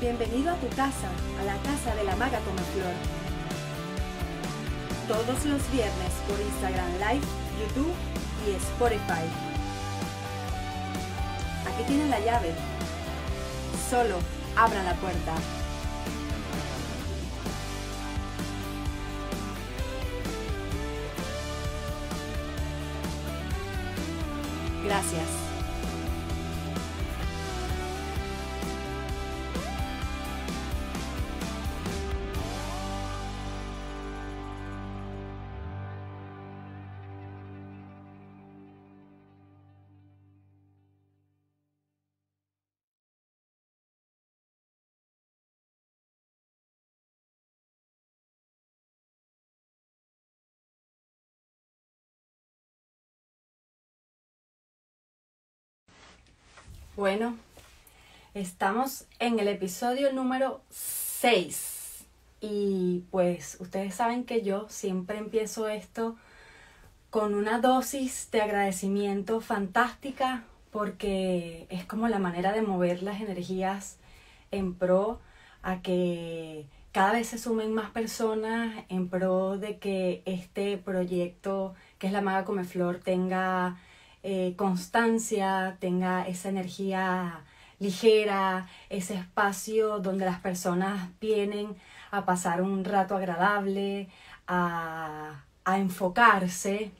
Bienvenido a tu casa, a la casa de la maga Flor. Todos los viernes por Instagram Live, YouTube y Spotify. Aquí tienen la llave. Solo abran la puerta. Bueno, estamos en el episodio número 6 y pues ustedes saben que yo siempre empiezo esto con una dosis de agradecimiento fantástica porque es como la manera de mover las energías en pro a que cada vez se sumen más personas en pro de que este proyecto que es la Maga Come Flor tenga eh, constancia, tenga esa energía ligera, ese espacio donde las personas vienen a pasar un rato agradable, a, enfocarse.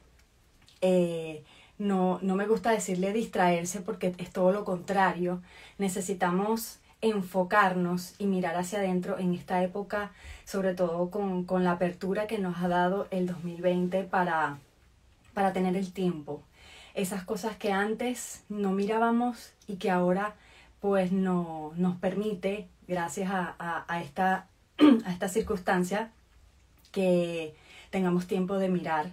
Eh, no, no me gusta decirle distraerse porque es todo lo contrario. Necesitamos enfocarnos y mirar hacia adentro en esta época, sobre todo con, con la apertura que nos ha dado el 2020 para, para tener el tiempo esas cosas que antes no mirábamos y que ahora pues no, nos permite, gracias a, a, esta, a esta circunstancia, que tengamos tiempo de mirar,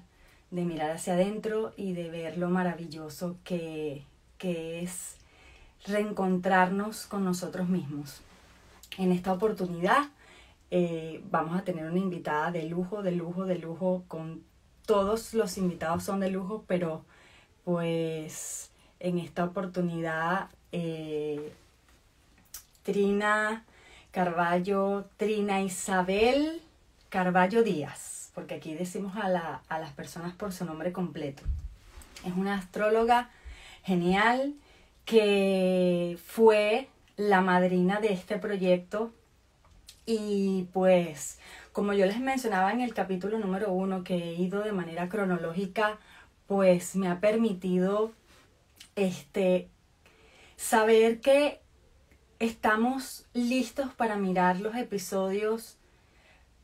de mirar hacia adentro y de ver lo maravilloso que, que es reencontrarnos con nosotros mismos. En esta oportunidad eh, vamos a tener una invitada de lujo, de lujo, de lujo, con todos los invitados son de lujo, pero pues en esta oportunidad eh, Trina Carballo, Trina Isabel Carballo Díaz, porque aquí decimos a, la, a las personas por su nombre completo. Es una astróloga genial que fue la madrina de este proyecto y pues como yo les mencionaba en el capítulo número uno que he ido de manera cronológica pues me ha permitido este, saber que estamos listos para mirar los episodios,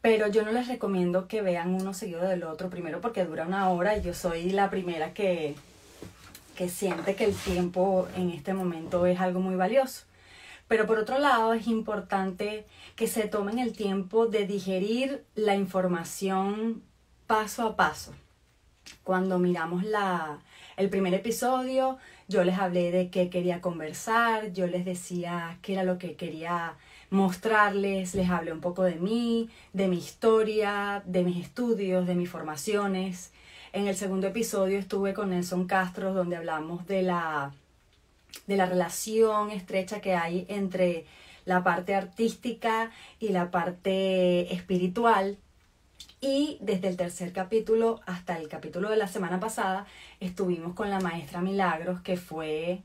pero yo no les recomiendo que vean uno seguido del otro, primero porque dura una hora y yo soy la primera que, que siente que el tiempo en este momento es algo muy valioso. Pero por otro lado es importante que se tomen el tiempo de digerir la información paso a paso cuando miramos la, el primer episodio, yo les hablé de qué quería conversar, yo les decía qué era lo que quería mostrarles, les hablé un poco de mí, de mi historia, de mis estudios, de mis formaciones. En el segundo episodio estuve con Nelson Castro donde hablamos de la, de la relación estrecha que hay entre la parte artística y la parte espiritual y desde el tercer capítulo hasta el capítulo de la semana pasada estuvimos con la maestra Milagros, que fue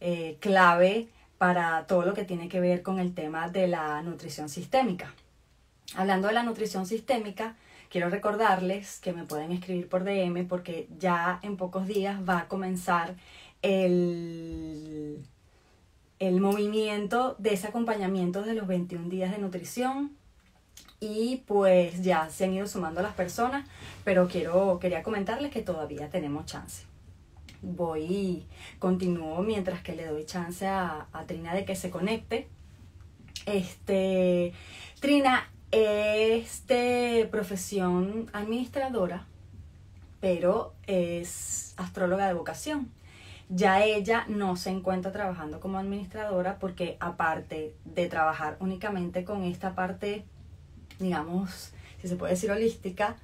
eh, clave para todo lo que tiene que ver con el tema de la nutrición sistémica. Hablando de la nutrición sistémica, quiero recordarles que me pueden escribir por DM porque ya en pocos días va a comenzar el, el movimiento de ese acompañamiento de los 21 días de nutrición y pues ya se han ido sumando las personas, pero quiero, quería comentarles que todavía tenemos chance. Voy, continúo mientras que le doy chance a, Trina de que se conecte. Este, Trina es de profesión administradora, pero es astróloga de vocación. Ya ella no se encuentra trabajando como administradora porque aparte de trabajar únicamente con esta parte digamos, si se puede decir holística,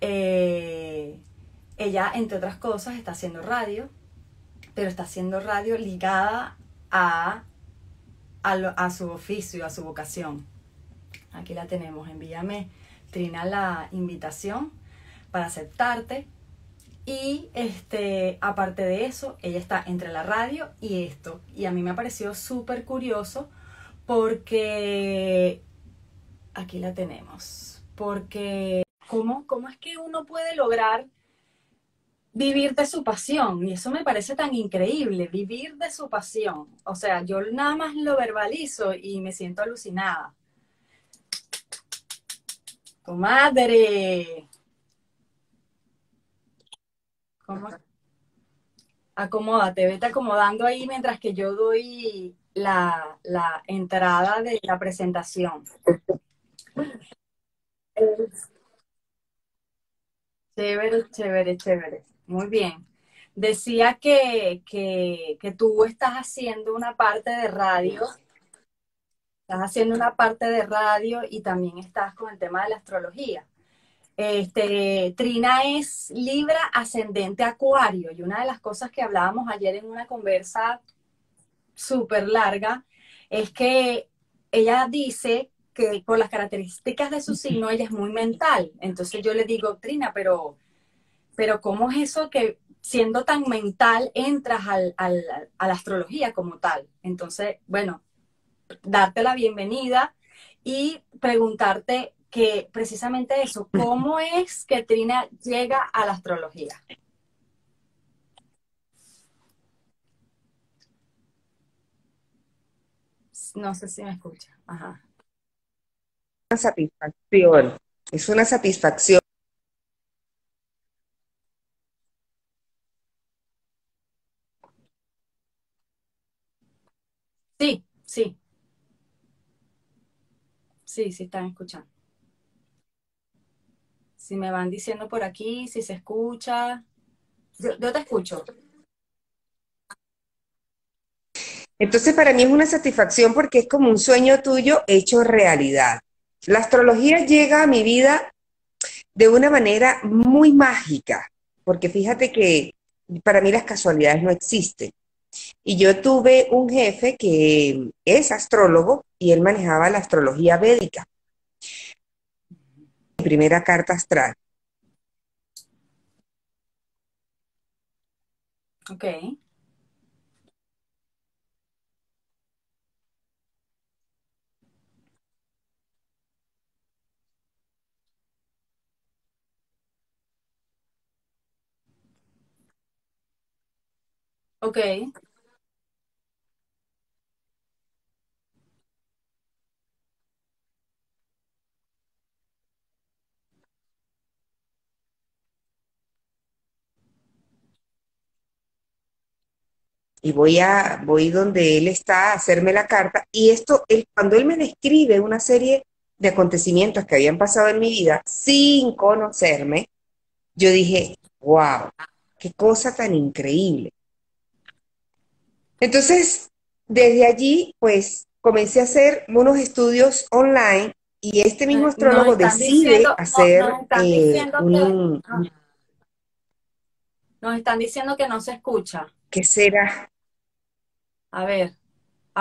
eh, ella, entre otras cosas, está haciendo radio, pero está haciendo radio ligada a, a, su oficio, a su vocación. Aquí la tenemos, envíame, Trina, la invitación para aceptarte. Y este, aparte de eso, ella está entre la radio y esto. Y a mí me ha parecido súper curioso porque aquí la tenemos. Porque, ¿cómo, ¿cómo es que uno puede lograr vivir de su pasión? Y eso me parece tan increíble, vivir de su pasión. O sea, yo nada más lo verbalizo y me siento alucinada. Comadre. ¿Cómo? Acomódate, vete acomodando ahí mientras que yo doy la, la entrada de la presentación. Chévere, chévere, chévere. Muy bien. Decía que, que, que, tú estás haciendo una parte de radio, estás haciendo una parte de radio y también estás con el tema de la astrología. Este, Trina es Libra ascendente Acuario y una de las cosas que hablábamos ayer en una conversa súper larga, es que ella dice que por las características de su signo, ella es muy mental. Entonces yo le digo, Trina, pero, pero ¿cómo es eso que siendo tan mental entras al, al, a la astrología como tal? Entonces, bueno, darte la bienvenida y preguntarte que precisamente eso, ¿cómo es que Trina llega a la astrología? No sé si me escucha. Ajá. Una satisfacción. Es una satisfacción. Sí, sí. Sí, sí están escuchando. Si me van diciendo por aquí, si se escucha. Yo, yo te escucho. Entonces para mí es una satisfacción porque es como un sueño tuyo hecho realidad. La astrología llega a mi vida de una manera muy mágica, porque fíjate que para mí las casualidades no existen. Y yo tuve un jefe que es astrólogo y él manejaba la astrología védica. Mi primera carta astral. Ok. Ok. y voy a voy donde él está a hacerme la carta y esto él, cuando él me describe una serie de acontecimientos que habían pasado en mi vida sin conocerme, yo dije, wow, qué cosa tan increíble. Entonces, desde allí, pues comencé a hacer unos estudios online y este mismo astrólogo decide hacer eh, un, Nos están diciendo que no se escucha. ¿Qué será? A ver.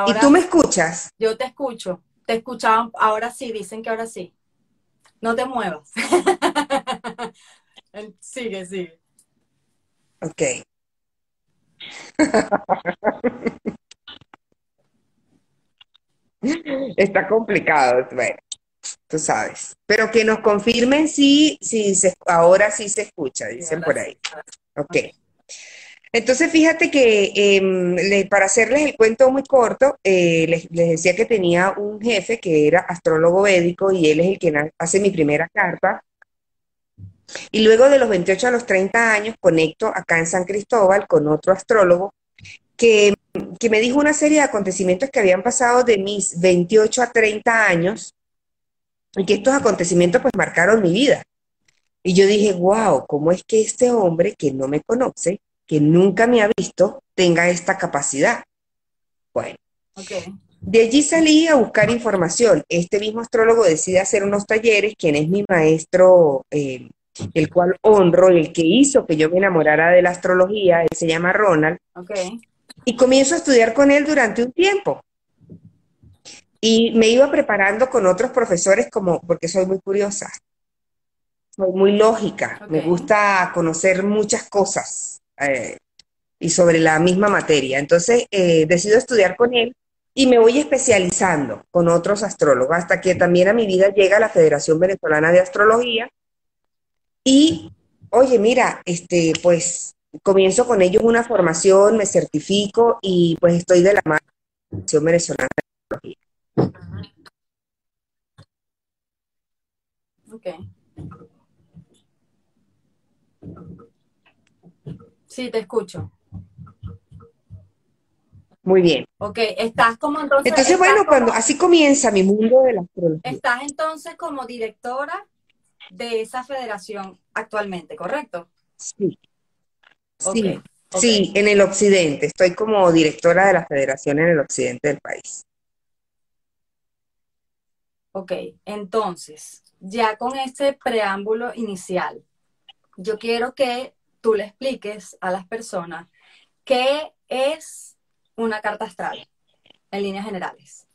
¿Y tú me escuchas? Yo te escucho. Te escuchaban, ahora sí, dicen que ahora sí. No te muevas. sigue, sigue. Ok. Está complicado, tú sabes. Pero que nos confirmen si, si ahora sí se escucha, dicen por ahí. Ok. Entonces, fíjate que em, para hacerles el cuento muy corto, eh, les, les, decía que tenía un jefe que era astrólogo védico y él es el que hace mi primera carta. Y luego de los 28 a los 30 años conecto acá en San Cristóbal con otro astrólogo que, que me dijo una serie de acontecimientos que habían pasado de mis 28 a 30 años y que estos acontecimientos pues marcaron mi vida. Y yo dije, wow, ¿cómo es que este hombre que no me conoce, que nunca me ha visto, tenga esta capacidad? Bueno, de allí salí a buscar información. Este mismo astrólogo decide hacer unos talleres, quien es mi maestro eh, el cual honro, el que hizo que yo me enamorara de la astrología, él se llama Ronald. Okay. Y comienzo a estudiar con él durante un tiempo. Y me iba preparando con otros profesores como, porque soy muy curiosa, soy muy lógica, me gusta conocer muchas cosas eh, y sobre la misma materia. Entonces eh, decido estudiar con él y me voy especializando con otros astrólogos hasta que también a mi vida llega la Federación Venezolana de Astrología y, oye, mira, este, pues comienzo con ellos una formación, me certifico y pues estoy de la mano de la Federación Venezolana de Astrología. Ok. Sí, te escucho. Muy bien. Ok, estás como entonces. Entonces, bueno, cuando así comienza mi mundo de la astrología. Estás entonces como directora de esa federación actualmente, ¿correcto? Sí. Sí, sí, en el occidente. Estoy como directora de la federación en el occidente del país. Ok, entonces, ya con este preámbulo inicial, yo quiero que tú le expliques a las personas qué es una carta astral en líneas generales.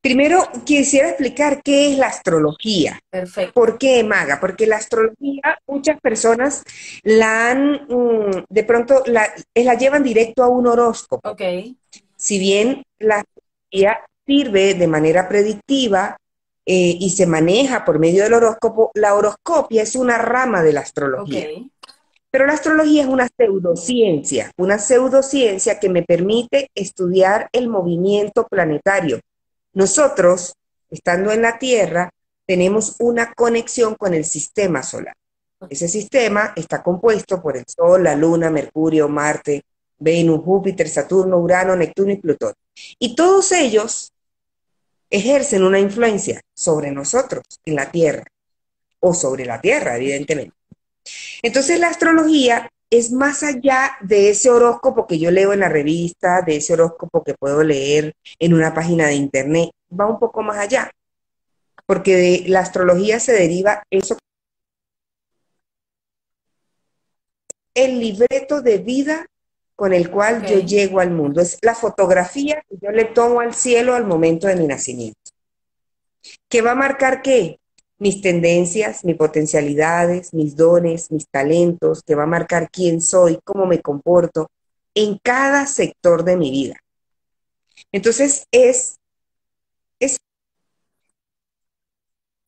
Primero, quisiera explicar qué es la astrología. Perfecto. ¿Por qué, Maga? Porque la astrología, muchas personas la han, mm, de pronto, la, la llevan directo a un horóscopo. Ok. Si bien la astrología sirve de manera predictiva eh, y se maneja por medio del horóscopo, la horoscopia es una rama de la astrología. Pero la astrología es una pseudociencia, una pseudociencia que me permite estudiar el movimiento planetario. Nosotros, estando en la Tierra, tenemos una conexión con el sistema solar. Ese sistema está compuesto por el Sol, la Luna, Mercurio, Marte, Venus, Júpiter, Saturno, Urano, Neptuno y Plutón. Y todos ellos ejercen una influencia sobre nosotros en la Tierra, o sobre la Tierra, evidentemente. Entonces la astrología es más allá de ese horóscopo que yo leo en la revista, de ese horóscopo que puedo leer en una página de internet, va un poco más allá, porque de la astrología se deriva eso. El libreto de vida con el cual yo llego al mundo. Es la fotografía que yo le tomo al cielo al momento de mi nacimiento. ¿Qué va a marcar qué? Mis tendencias, mis potencialidades, mis dones, mis talentos, que va a marcar quién soy, cómo me comporto en cada sector de mi vida. Entonces es, es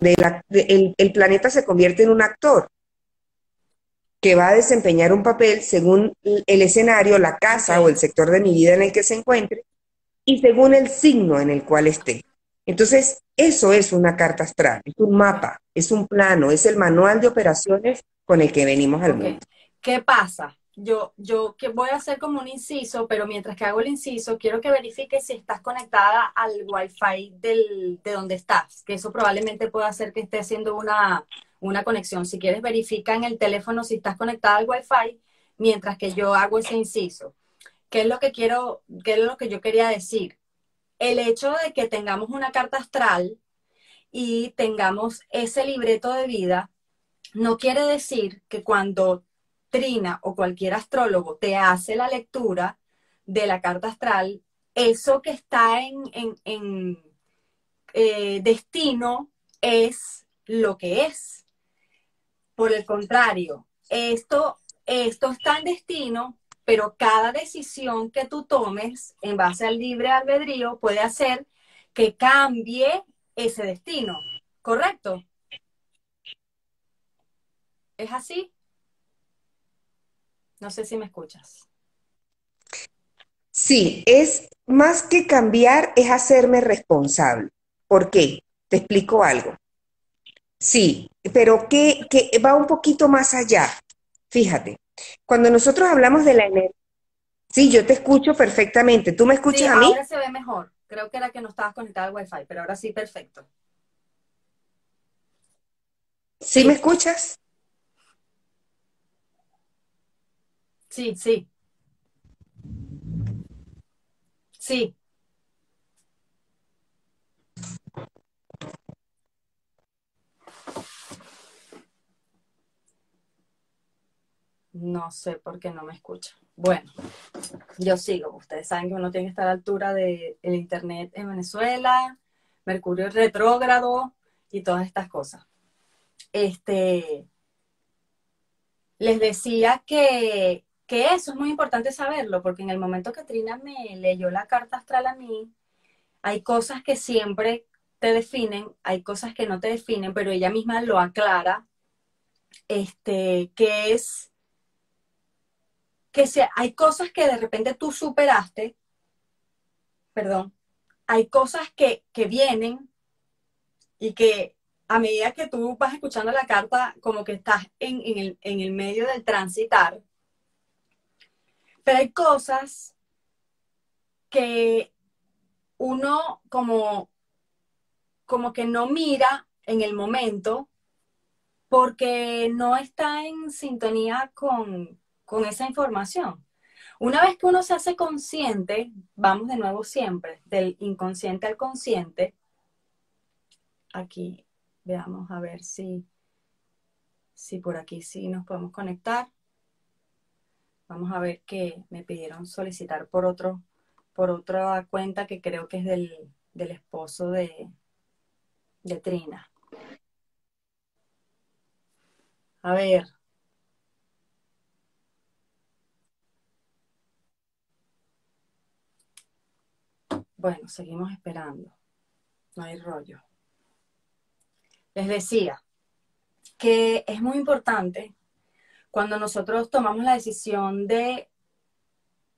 el planeta se convierte en un actor que va a desempeñar un papel según el escenario, la casa o el sector de mi vida en el que se encuentre y según el signo en el cual esté. Entonces, eso es una carta astral, es un mapa, es un plano, es el manual de operaciones con el que venimos al mundo. ¿Qué pasa? Yo, yo que voy a hacer como un inciso, pero mientras que hago el inciso, quiero que verifiques si estás conectada al Wi-Fi del, de donde estás, que eso probablemente pueda hacer que esté haciendo una, una conexión. Si quieres, verifica en el teléfono si estás conectada al Wi-Fi mientras que yo hago ese inciso. ¿Qué es lo que quiero, qué es lo que yo quería decir? El hecho de que tengamos una carta astral y tengamos ese libreto de vida no quiere decir que cuando Trina o cualquier astrólogo te hace la lectura de la carta astral, eso que está en, en, eh, destino es lo que es. Por el contrario, esto, esto está en destino, pero cada decisión que tú tomes en base al libre albedrío puede hacer que cambie ese destino, ¿correcto? ¿Es así? No sé si me escuchas. Sí, es más que cambiar, es hacerme responsable. ¿Por qué? Te explico algo. Sí, pero que, va un poquito más allá. Fíjate, cuando nosotros hablamos de la energía, sí, yo te escucho perfectamente. ¿Tú me escuchas a mí? Ahora se ve mejor. Creo que era que no estabas conectada al Wi-Fi, pero ahora sí, perfecto. ¿Sí, me escuchas? Sí, sí. Sí. No sé por qué no me escucha. Bueno, yo sigo. Ustedes saben que uno tiene que estar a la altura del Internet en Venezuela, Mercurio retrógrado y todas estas cosas. Este, les decía que, que eso es muy importante saberlo, porque en el momento que Trina me leyó la carta astral a mí, hay cosas que siempre te definen, hay cosas que no te definen, pero ella misma lo aclara, este, que es que hay cosas que de repente tú superaste, perdón, hay cosas que, vienen y que a medida que tú vas escuchando la carta, como que estás en, el, en el medio del transitar, pero hay cosas que uno como, como que no mira en el momento porque no está en sintonía con, con esa información. Una vez que uno se hace consciente, vamos de nuevo siempre, del inconsciente al consciente, aquí veamos a ver si, si por aquí sí nos podemos conectar. Vamos a ver que me pidieron solicitar por otro, por otra cuenta que creo que es del, del esposo de, de Trina. A ver. Bueno, seguimos esperando. No hay rollo. Les decía que es muy importante cuando nosotros tomamos la decisión de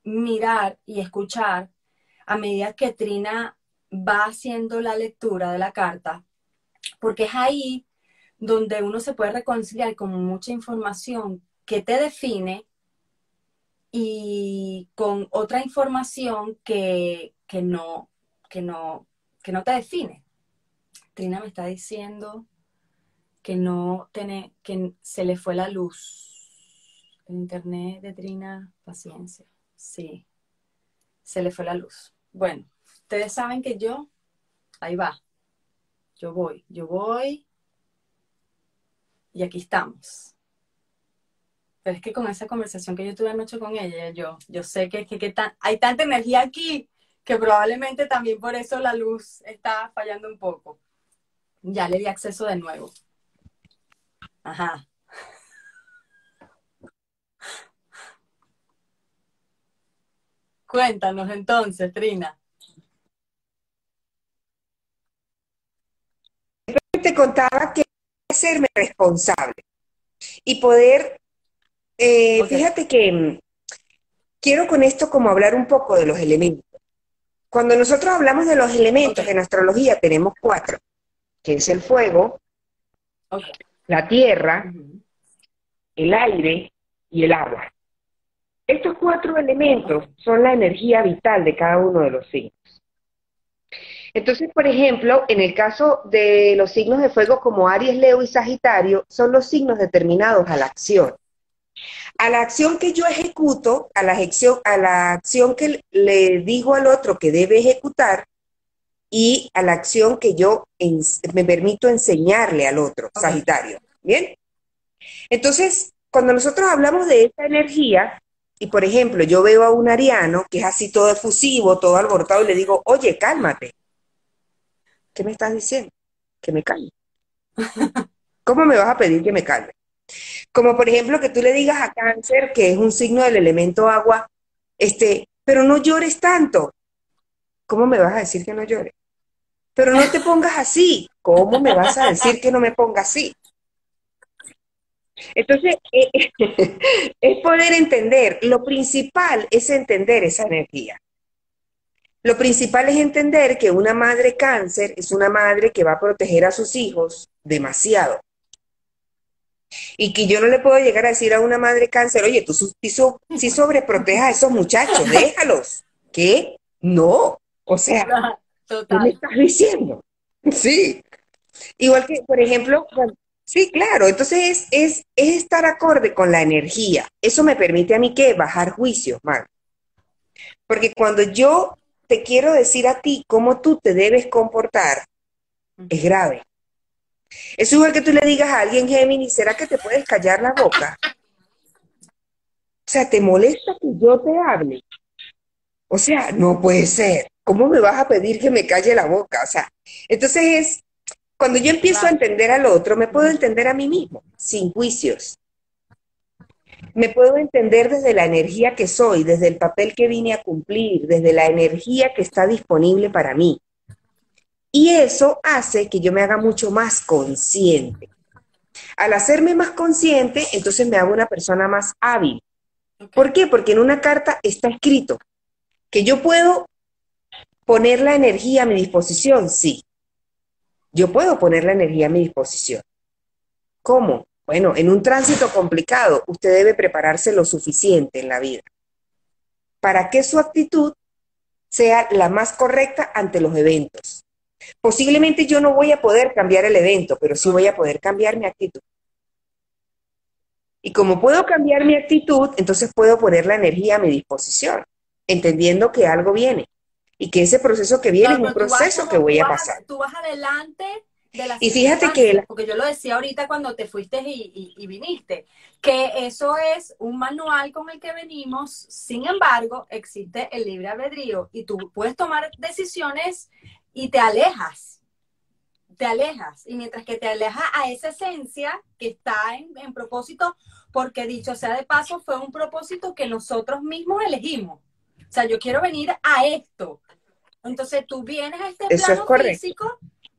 mirar y escuchar a medida que Trina va haciendo la lectura de la carta, porque es ahí donde uno se puede reconciliar con mucha información que te define y con otra información que, que no, que no, que no te define. Trina me está diciendo que no tiene, que se le fue la luz. El internet de Trina, paciencia. Sí, se le fue la luz. Bueno, ustedes saben que yo, ahí va. Yo voy, yo voy. Y aquí estamos. Pero es que con esa conversación que yo tuve anoche con ella, yo, yo sé que, que, que hay tanta energía aquí que probablemente también por eso la luz está fallando un poco. Ya le di acceso de nuevo. Ajá. Cuéntanos entonces, Trina. Te contaba que serme responsable y poder, eh, fíjate que mm, quiero con esto como hablar un poco de los elementos. Cuando nosotros hablamos de los elementos en astrología tenemos cuatro, que es el fuego, la tierra, el aire y el agua. Estos cuatro elementos son la energía vital de cada uno de los signos. Entonces, por ejemplo, en el caso de los signos de fuego como Aries, Leo y Sagitario, son los signos determinados a la acción a la acción que yo ejecuto, a la acción, a la acción que le digo al otro que debe ejecutar y a la acción que yo me permito enseñarle al otro, Sagitario. ¿Bien? Entonces, cuando nosotros hablamos de esta energía, y por ejemplo, yo veo a un ariano que es así todo efusivo, todo alborotado, y le digo, oye, cálmate. ¿Qué me estás diciendo? Que me calme. ¿Cómo me vas a pedir que me calme? Como por ejemplo que tú le digas a cáncer, que es un signo del elemento agua, este, pero no llores tanto. ¿Cómo me vas a decir que no llore? Pero no te pongas así. ¿Cómo me vas a decir que no me ponga así? Entonces, eh, es poder entender. Lo principal es entender esa energía. Lo principal es entender que una madre cáncer es una madre que va a proteger a sus hijos demasiado. Y que yo no le puedo llegar a decir a una madre cáncer, oye, tú sí, sobreproteja a esos muchachos, déjalos. ¿Qué? No. O sea, ¿qué me estás diciendo? Sí. Igual que, por ejemplo, sí, claro, entonces es, es, estar acorde con la energía. Eso me permite a mí que bajar juicio, Mar. Porque cuando yo te quiero decir a ti cómo tú te debes comportar, es grave. Es igual que tú le digas a alguien, Géminis, ¿será que te puedes callar la boca? sea, ¿te molesta que yo te hable? O sea, no puede ser. ¿Cómo me vas a pedir que me calle la boca? O sea, entonces es, cuando yo empiezo a entender al otro, me puedo entender a mí mismo, sin juicios. Me puedo entender desde la energía que soy, desde el papel que vine a cumplir, desde la energía que está disponible para mí. Y eso hace que yo me haga mucho más consciente. Al hacerme más consciente, entonces me hago una persona más hábil. ¿Por qué? Porque en una carta está escrito que yo puedo poner la energía a mi disposición, sí. Yo puedo poner la energía a mi disposición. ¿Cómo? Bueno, en un tránsito complicado, usted debe prepararse lo suficiente en la vida para que su actitud sea la más correcta ante los eventos. Posiblemente yo no voy a poder cambiar el evento, pero sí voy a poder cambiar mi actitud. Y como puedo cambiar mi actitud, entonces puedo poner la energía a mi disposición, entendiendo que algo viene y que ese proceso que viene es un proceso que voy a pasar. Tú vas adelante de Y fíjate que... Porque yo lo decía ahorita cuando te fuiste y, y, viniste, que eso es un manual con el que venimos, sin embargo, existe el libre albedrío y tú puedes tomar decisiones y te alejas, te alejas. Y mientras que te alejas a esa esencia que está en, propósito, porque dicho sea de paso, fue un propósito que nosotros mismos elegimos. O sea, yo quiero venir a esto. Entonces tú vienes a este plano físico,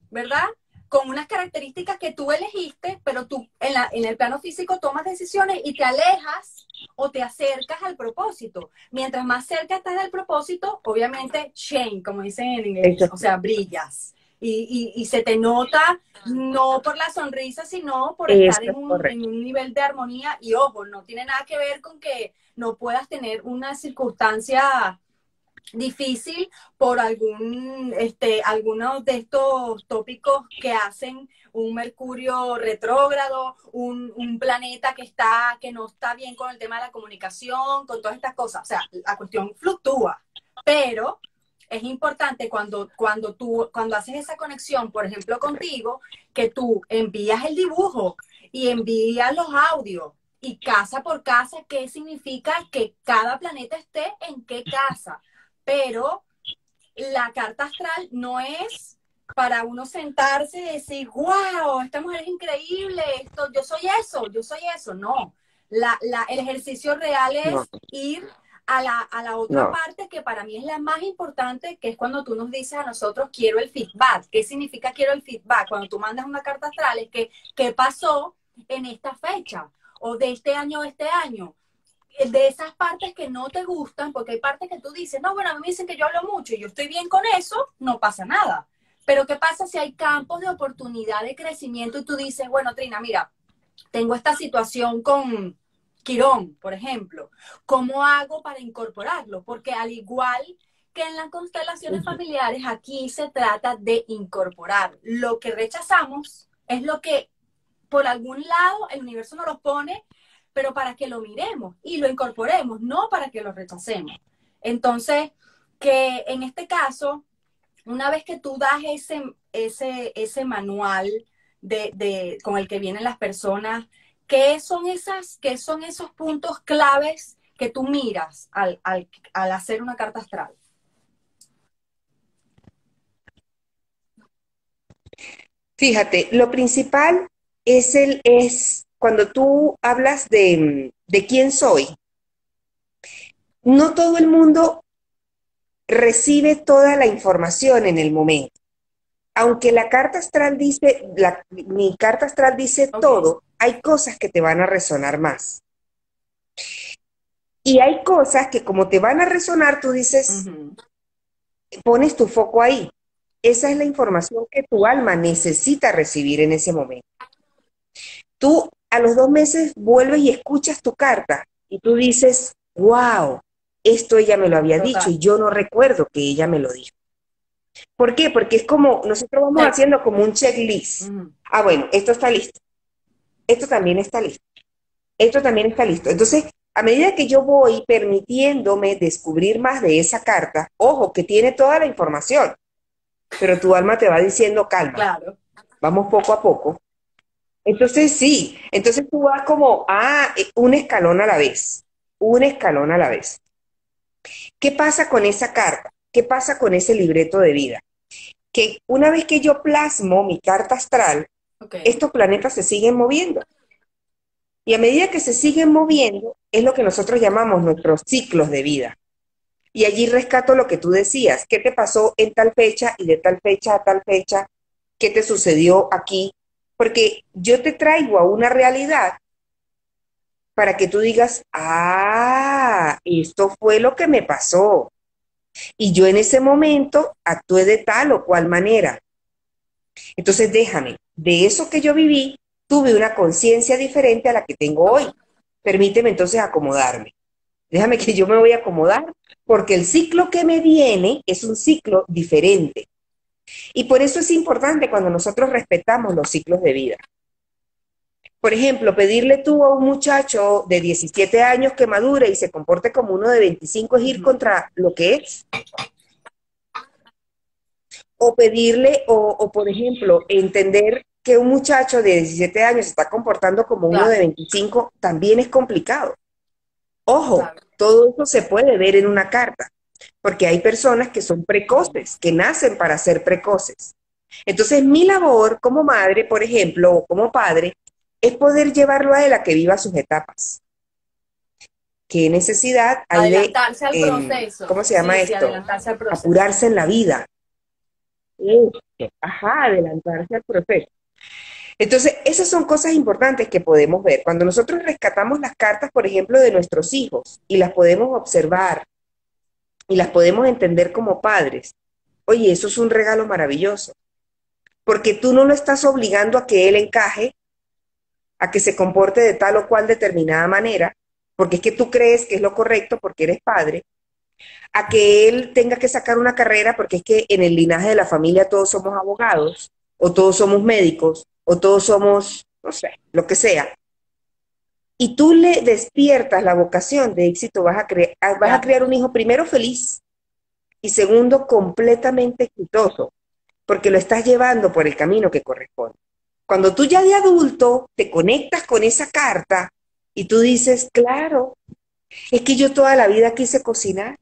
¿verdad? Con unas características que tú elegiste, pero tú en, la, en el plano físico tomas decisiones y te alejas o te acercas al propósito. Mientras más cerca estás del propósito, obviamente, shine, como dicen en inglés, o sea, brillas. Y, y, se te nota no por la sonrisa, sino por estar en un, en un, nivel de armonía. Y ojo, no tiene nada que ver con que no puedas tener una circunstancia difícil por algún, este, algunos de estos tópicos que hacen un Mercurio retrógrado, un, un, planeta que está, que no está bien con el tema de la comunicación, con todas estas cosas. O sea, la cuestión fluctúa, pero es importante cuando, cuando tú, cuando haces esa conexión, por ejemplo, contigo, que tú envías el dibujo y envías los audios y casa por casa, ¿qué significa que cada planeta esté en qué casa? Pero la carta astral no es para uno sentarse y decir, wow, esta mujer es increíble, esto, yo soy eso, yo soy eso. No, la, la, el ejercicio real es ir a la, a la otra parte que para mí es la más importante, que es cuando tú nos dices a nosotros, quiero el feedback. ¿Qué significa quiero el feedback? Cuando tú mandas una carta astral es que, ¿qué pasó en esta fecha? O de este año o este año de esas partes que no te gustan, porque hay partes que tú dices, no, bueno, a mí me dicen que yo hablo mucho y yo estoy bien con eso, no pasa nada. Pero ¿qué pasa si hay campos de oportunidad de crecimiento y tú dices, bueno, Trina, mira, tengo esta situación con Quirón, por ejemplo, ¿cómo hago para incorporarlo? Porque al igual que en las constelaciones familiares, aquí se trata de incorporar. Lo que rechazamos es lo que por algún lado el universo nos lo pone pero para que lo miremos y lo incorporemos, no para que lo rechacemos. Entonces, que en este caso, una vez que tú das ese, ese, ese manual de, con el que vienen las personas, ¿qué son, esas, qué son esos puntos claves que tú miras al, al hacer una carta astral? Fíjate, lo principal es el, es cuando tú hablas de, quién soy, no todo el mundo recibe toda la información en el momento. Aunque la carta astral dice, mi carta astral dice todo, hay cosas que te van a resonar más. Y hay cosas que como te van a resonar, tú dices, pones tu foco ahí. Esa es la información que tu alma necesita recibir en ese momento. Tú a los dos meses vuelves y escuchas tu carta y tú dices, wow, esto ella me lo había dicho y yo no recuerdo que ella me lo dijo. ¿Por qué? Porque es como, nosotros vamos haciendo como un checklist. Ah, bueno, esto está listo. Esto también está listo. Esto también está listo. Entonces, a medida que yo voy permitiéndome descubrir más de esa carta, ojo, que tiene toda la información, pero tu alma te va diciendo calma. Claro. Vamos poco a poco. Entonces sí, entonces tú vas como, ah, eh, un escalón a la vez. un escalón a la vez. ¿Qué pasa con esa carta? ¿Qué pasa con ese libreto de vida? Que una vez que yo plasmo mi carta astral, estos planetas se siguen moviendo. Y a medida que se siguen moviendo, es lo que nosotros llamamos nuestros ciclos de vida. Y allí rescato lo que tú decías, qué te pasó en tal fecha y de tal fecha a tal fecha, qué te sucedió aquí, porque yo te traigo a una realidad para que tú digas, ah, esto fue lo que me pasó. Y yo en ese momento actué de tal o cual manera. Entonces déjame, de eso que yo viví, tuve una conciencia diferente a la que tengo hoy. Permíteme entonces acomodarme. Déjame que yo me voy a acomodar porque el ciclo que me viene es un ciclo diferente. Y por eso es importante cuando nosotros respetamos los ciclos de vida. Por ejemplo, pedirle tú a un muchacho de 17 años que madure y se comporte como uno de 25 es ir contra lo que es. O pedirle, o, por ejemplo, entender que un muchacho de 17 años se está comportando como uno de 25 también es complicado. Ojo, todo eso se puede ver en una carta, porque hay personas que son precoces, que nacen para ser precoces. Entonces, mi labor como madre, por ejemplo, o como padre, es poder llevarlo a él a que viva sus etapas. ¿Qué necesidad hay de, em, ¿cómo se llama esto? Apurarse en la vida. Ajá, adelantarse al proceso. Entonces, esas son cosas importantes que podemos ver. Cuando nosotros rescatamos las cartas, por ejemplo, de nuestros hijos y las podemos observar y las podemos entender como padres, oye, eso es un regalo maravilloso, porque tú no lo estás obligando a que él encaje a que se comporte de tal o cual determinada manera, porque es que tú crees que es lo correcto porque eres padre, a que él tenga que sacar una carrera porque es que en el linaje de la familia todos somos abogados, o todos somos médicos, o todos somos, no sé, lo que sea. Y tú le despiertas la vocación de éxito, vas a, vas a crear un hijo primero feliz y segundo completamente exitoso, porque lo estás llevando por el camino que corresponde. Cuando tú ya de adulto te conectas con esa carta y tú dices, claro, es que yo toda la vida quise cocinar,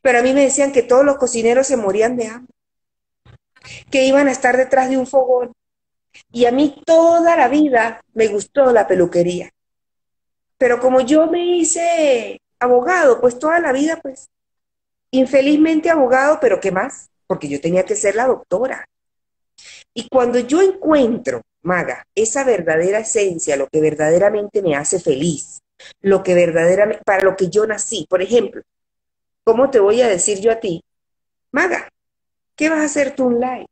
pero a mí me decían que todos los cocineros se morían de hambre, que iban a estar detrás de un fogón. Y a mí toda la vida me gustó la peluquería. Pero como yo me hice abogado, pues toda la vida, pues, infelizmente abogado, pero ¿qué más? Porque yo tenía que ser la doctora. Y cuando yo encuentro, Maga, esa verdadera esencia, lo que verdaderamente me hace feliz, lo que verdaderamente, para lo que yo nací, por ejemplo, ¿cómo te voy a decir yo a ti? Maga, ¿qué vas a hacer tú un live?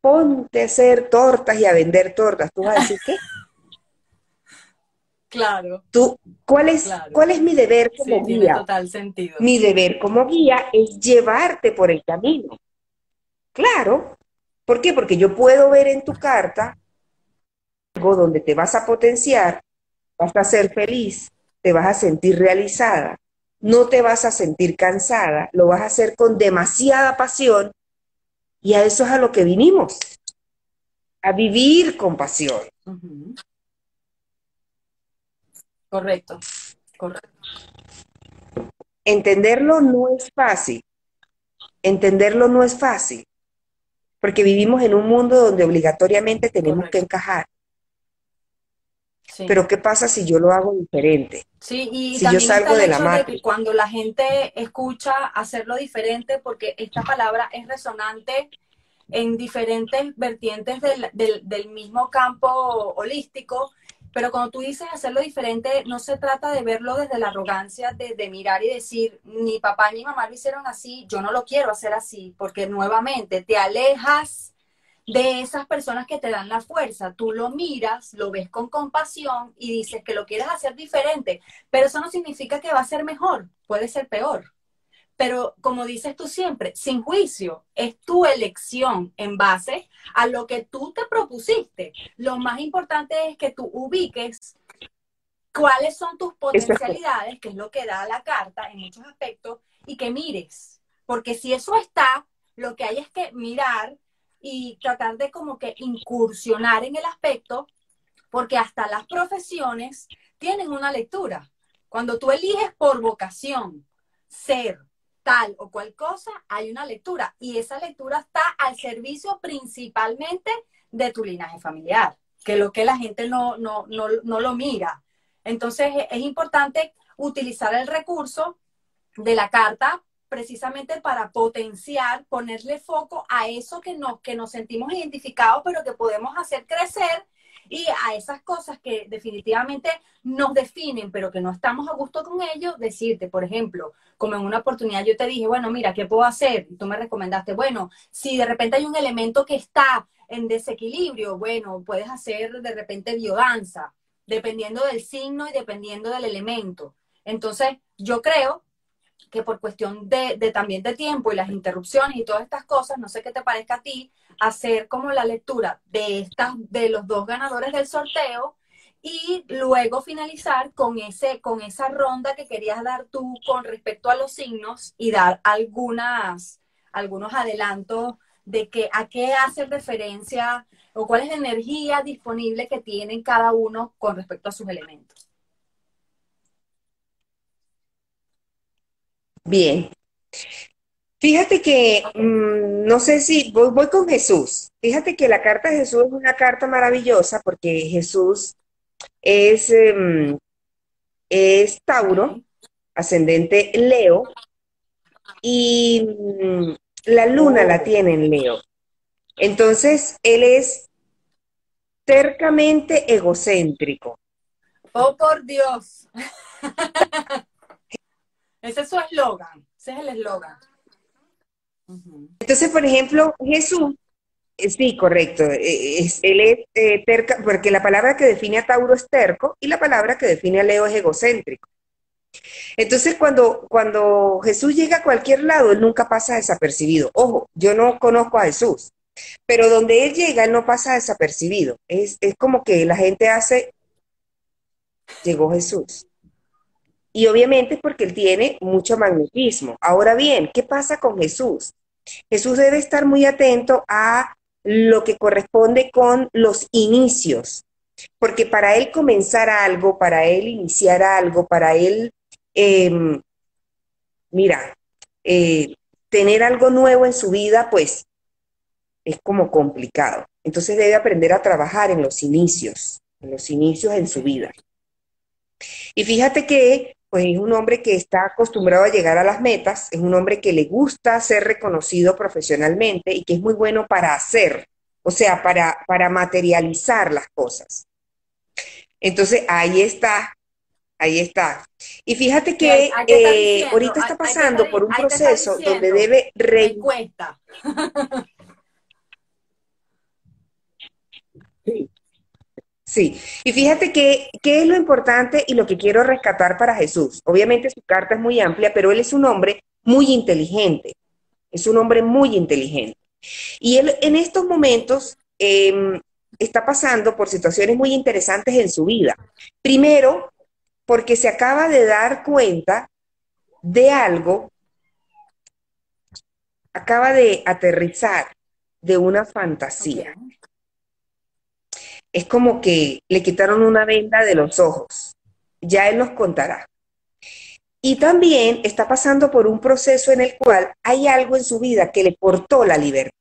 Ponte a hacer tortas y a vender tortas. ¿Tú vas a decir qué? Claro. Tú, ¿cuál es, ¿cuál es mi deber como sí, guía? Tiene total sentido. Mi deber como guía es llevarte por el camino. Claro, ¿Por qué? Porque yo puedo ver en tu carta algo donde te vas a potenciar, vas a ser feliz, te vas a sentir realizada, no te vas a sentir cansada, lo vas a hacer con demasiada pasión y a eso es a lo que vinimos, a vivir con pasión. Correcto, correcto. Entenderlo no es fácil, entenderlo no es fácil, porque vivimos en un mundo donde obligatoriamente tenemos que encajar. Pero ¿qué pasa si yo lo hago diferente? Sí, y si yo salgo de la cuando la gente escucha hacerlo diferente, porque esta palabra es resonante en diferentes vertientes del, del, del mismo campo holístico, pero cuando tú dices hacerlo diferente, no se trata de verlo desde la arrogancia de, mirar y decir, ni papá ni mamá lo hicieron así, yo no lo quiero hacer así, porque nuevamente te alejas de esas personas que te dan la fuerza. Tú lo miras, lo ves con compasión y dices que lo quieres hacer diferente, pero eso no significa que va a ser mejor, puede ser peor. Pero como dices tú siempre, sin juicio, es tu elección en base a lo que tú te propusiste. Lo más importante es que tú ubiques cuáles son tus potencialidades, que es lo que da la carta en muchos aspectos, y que mires. Porque si eso está, lo que hay es que mirar y tratar de como que incursionar en el aspecto, porque hasta las profesiones tienen una lectura. Cuando tú eliges por vocación ser tal o cual cosa, hay una lectura y esa lectura está al servicio principalmente de tu linaje familiar, que lo que la gente no, no, no, no lo mira. Entonces es importante utilizar el recurso de la carta precisamente para potenciar, ponerle foco a eso que nos, que nos sentimos identificados, pero que podemos hacer crecer y a esas cosas que definitivamente nos definen, pero que no estamos a gusto con ellos, decirte, por ejemplo, como en una oportunidad yo te dije, bueno, mira, ¿qué puedo hacer? Y tú me recomendaste, bueno, si de repente hay un elemento que está en desequilibrio, bueno, puedes hacer de repente biodanza, dependiendo del signo y dependiendo del elemento. Entonces, yo creo que por cuestión de, también de tiempo y las interrupciones y todas estas cosas, no sé qué te parezca a ti, hacer como la lectura de estas, de los dos ganadores del sorteo y luego finalizar con ese, con esa ronda que querías dar tú con respecto a los signos y dar algunas, algunos adelantos de que a qué hace referencia o cuál es la energía disponible que tienen cada uno con respecto a sus elementos. Bien. Fíjate que, mm, no sé si, voy, con Jesús. Fíjate que la carta de Jesús es una carta maravillosa porque Jesús es, em, Tauro, ascendente Leo, y mm, la luna la tiene en Leo. Entonces, él es tercamente egocéntrico. Oh, por Dios. Ese es su eslogan, ese es el eslogan. Entonces, por ejemplo, Jesús, eh, sí, correcto, eh, él es eh, terca, porque la palabra que define a Tauro es terco y la palabra que define a Leo es egocéntrico. Entonces, cuando, cuando Jesús llega a cualquier lado, él nunca pasa desapercibido. Ojo, yo no conozco a Jesús, pero donde él llega, él no pasa desapercibido. Es, es como que la gente hace, llegó Jesús. Y obviamente porque él tiene mucho magnetismo. Ahora bien, ¿qué pasa con Jesús? Jesús debe estar muy atento a lo que corresponde con los inicios, porque para él comenzar algo, para él iniciar algo, para él, em, mira, eh, tener algo nuevo en su vida, pues es como complicado. Entonces debe aprender a trabajar en los inicios, en los inicios en su vida. Y fíjate que pues es un hombre que está acostumbrado a llegar a las metas, es un hombre que le gusta ser reconocido profesionalmente y que es muy bueno para hacer, o sea, para, para materializar las cosas. Entonces, ahí está, ahí está. Y fíjate que eh, ahorita está pasando por un proceso donde debe... Re sí. Sí, y fíjate que, qué es lo importante y lo que quiero rescatar para Jesús. Obviamente su carta es muy amplia, pero él es un hombre muy inteligente, es un hombre muy inteligente. Y él en estos momentos em, está pasando por situaciones muy interesantes en su vida. Primero, porque se acaba de dar cuenta de algo, acaba de aterrizar de una fantasía es como que le quitaron una venda de los ojos. Ya él nos contará. Y también está pasando por un proceso en el cual hay algo en su vida que le portó la libertad,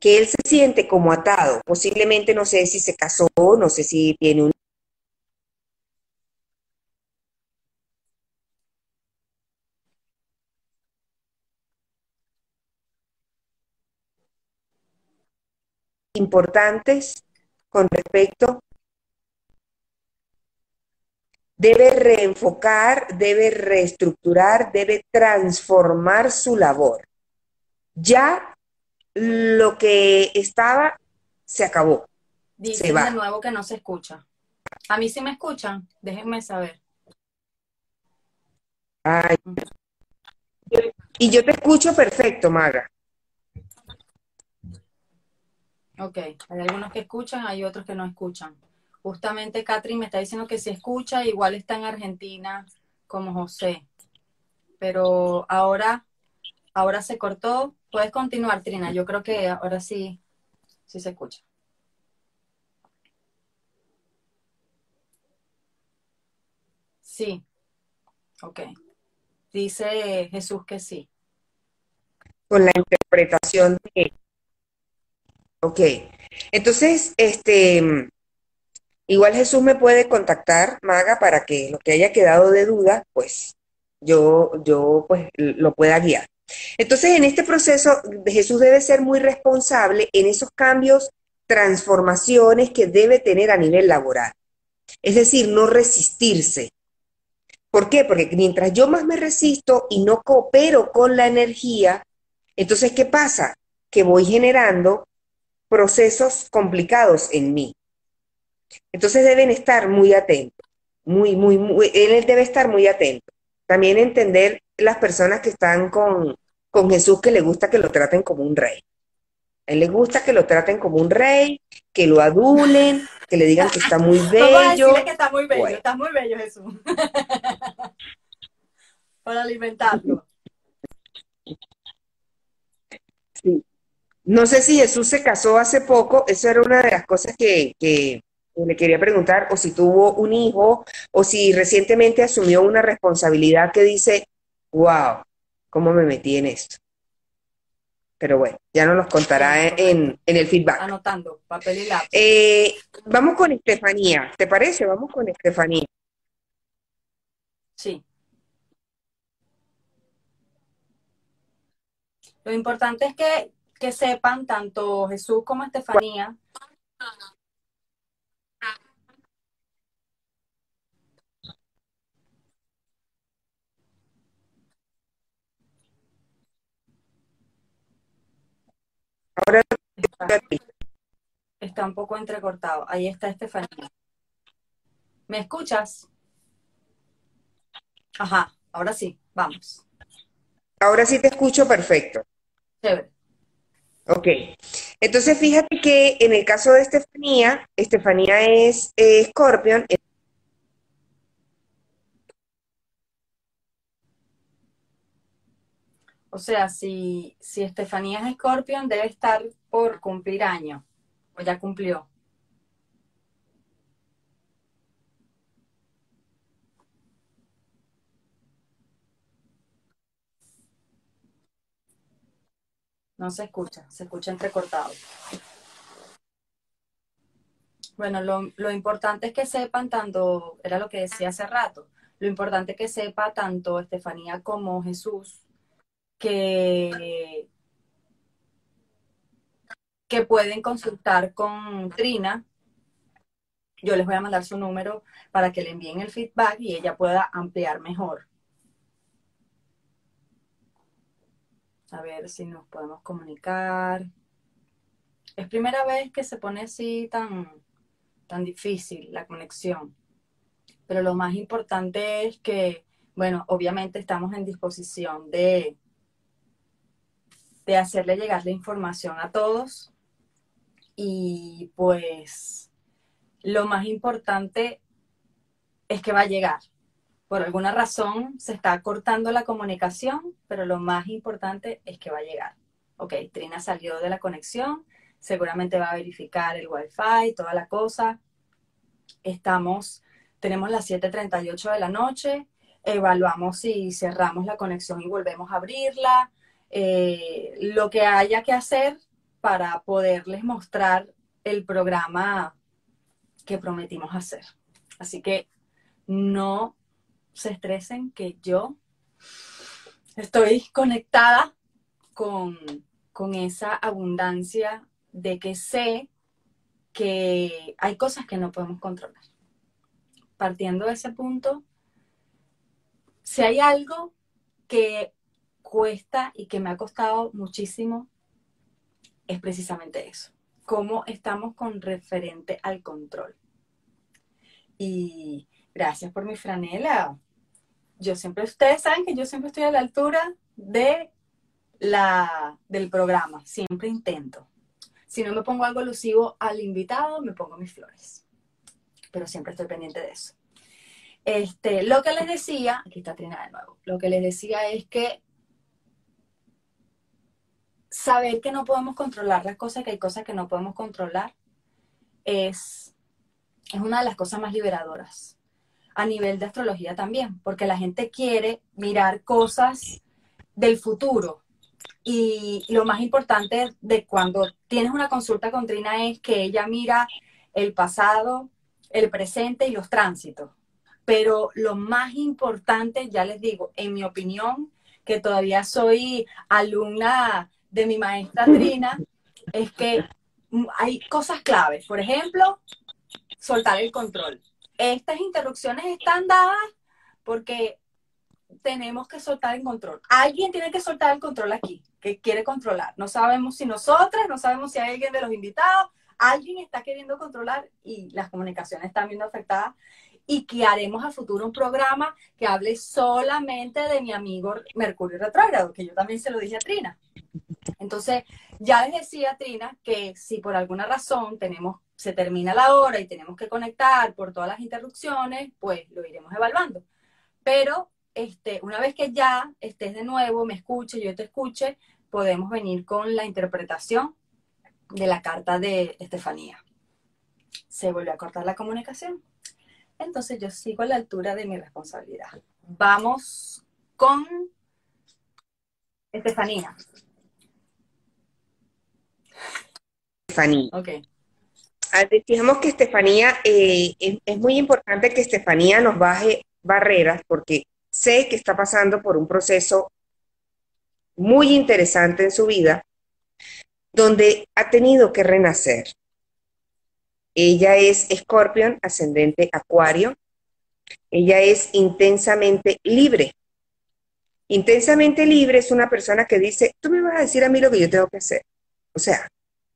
que él se siente como atado. Posiblemente no sé si se casó, no sé si tiene un importantes con respecto, debe reenfocar, debe reestructurar, debe transformar su labor. Ya lo que estaba se acabó. Dice de nuevo que no se escucha. A mí sí me escuchan, déjenme saber. y yo te escucho perfecto, Maga. Ok, hay algunos que escuchan, hay otros que no escuchan. Justamente Catherine me está diciendo que se escucha, igual está en Argentina como José. Pero ahora, ahora se cortó. Puedes continuar, Trina. Yo creo que ahora sí, sí se escucha. Sí. Ok. Dice Jesús que sí. Con la interpretación de... Ok. Entonces, este, igual Jesús me puede contactar, Maga, para que lo que haya quedado de duda, pues yo, yo pues lo pueda guiar. Entonces, en este proceso, Jesús debe ser muy responsable en esos cambios, transformaciones que debe tener a nivel laboral. Es decir, no resistirse. ¿Por qué? Porque mientras yo más me resisto y no coopero con la energía, entonces, ¿qué pasa? Que voy generando procesos complicados en mí. Entonces deben estar muy atentos, muy, muy, muy, él debe estar muy atento. También entender las personas que están con, con Jesús que le gusta que lo traten como un rey. A él le gusta que lo traten como un rey, que lo adulen, que le digan que está muy bello. que está muy bello, está muy bello Jesús. Para alimentarlo. No sé si Jesús se casó hace poco, eso era una de las cosas que, que le quería preguntar, o si tuvo un hijo, o si recientemente asumió una responsabilidad que dice, wow, ¿cómo me metí en esto? Pero bueno, ya nos los contará en, el feedback. Anotando, papel y lápiz. Eh, vamos con Estefanía, ¿te parece? Vamos con Estefanía. Sí. Lo importante es que, que sepan tanto Jesús como Estefanía Ahora está, un poco entrecortado. Ahí está Estefanía. ¿Me escuchas? Ajá, ahora sí, vamos. Ahora sí te escucho perfecto. Chévere. Ok. Entonces, fíjate que en el caso de Estefanía, Estefanía es eh, Scorpion, O sea, si, si Estefanía es Scorpion, debe estar por cumplir año. O ya cumplió. No se escucha, se escucha entrecortado. Bueno, lo, lo, importante es que sepan tanto, era lo que decía hace rato, lo importante es que sepa tanto Estefanía como Jesús que, que pueden consultar con Trina. Yo les voy a mandar su número para que le envíen el feedback y ella pueda ampliar mejor. A ver si nos podemos comunicar. Es primera vez que se pone así tan, tan difícil la conexión. Pero lo más importante es que, bueno, obviamente estamos en disposición de, de hacerle llegar la información a todos. Y pues lo más importante es que va a llegar. Por alguna razón se está cortando la comunicación, pero lo más importante es que va a llegar. Ok, Trina salió de la conexión, seguramente va a verificar el wifi, toda la cosa. Estamos, tenemos las 7.38 de la noche, evaluamos si cerramos la conexión y volvemos a abrirla, eh, lo que haya que hacer para poderles mostrar el programa que prometimos hacer. Así que no se estresen que yo estoy conectada con, con esa abundancia de que sé que hay cosas que no podemos controlar. Partiendo de ese punto, si hay algo que cuesta y que me ha costado muchísimo es precisamente eso. Cómo estamos con referente al control. Y gracias por mi franela. Yo siempre, ustedes saben que yo siempre estoy a la altura de la, del programa. Siempre intento. Si no me pongo algo alusivo al invitado, me pongo mis flores. Pero siempre estoy pendiente de eso. Este, lo que les decía, aquí está Trina de nuevo, lo que les decía es que saber que no podemos controlar las cosas, que hay cosas que no podemos controlar, es, es una de las cosas más liberadoras. A nivel de astrología también, porque la gente quiere mirar cosas del futuro. Y lo más importante de cuando tienes una consulta con Trina es que ella mira el pasado, el presente y los tránsitos. Pero lo más importante, ya les digo, en mi opinión, que todavía soy alumna de mi maestra Trina, es que hay cosas claves. Por ejemplo, soltar el control. Estas interrupciones están dadas porque tenemos que soltar el control. Alguien tiene que soltar el control aquí, que quiere controlar. No sabemos si nosotras, no sabemos si hay alguien de los invitados, alguien está queriendo controlar y las comunicaciones están viendo afectadas y que haremos a futuro un programa que hable solamente de mi amigo Mercurio retrógrado, que yo también se lo dije a Trina. Entonces, ya les decía Trina que si por alguna razón tenemos, se termina la hora y tenemos que conectar por todas las interrupciones, pues lo iremos evaluando. Pero este, una vez que ya estés de nuevo, me escuche, yo te escuche, podemos venir con la interpretación de la carta de Estefanía. Se volvió a cortar la comunicación. Entonces yo sigo a la altura de mi responsabilidad. Vamos con Estefanía. Estefanía. Ok. Ah, decíamos que Estefanía, eh, es, muy importante que Estefanía nos baje barreras porque sé que está pasando por un proceso muy interesante en su vida donde ha tenido que renacer. Ella es escorpión, ascendente acuario. Ella es intensamente libre. Intensamente libre es una persona que dice, tú me vas a decir a mí lo que yo tengo que hacer. O sea,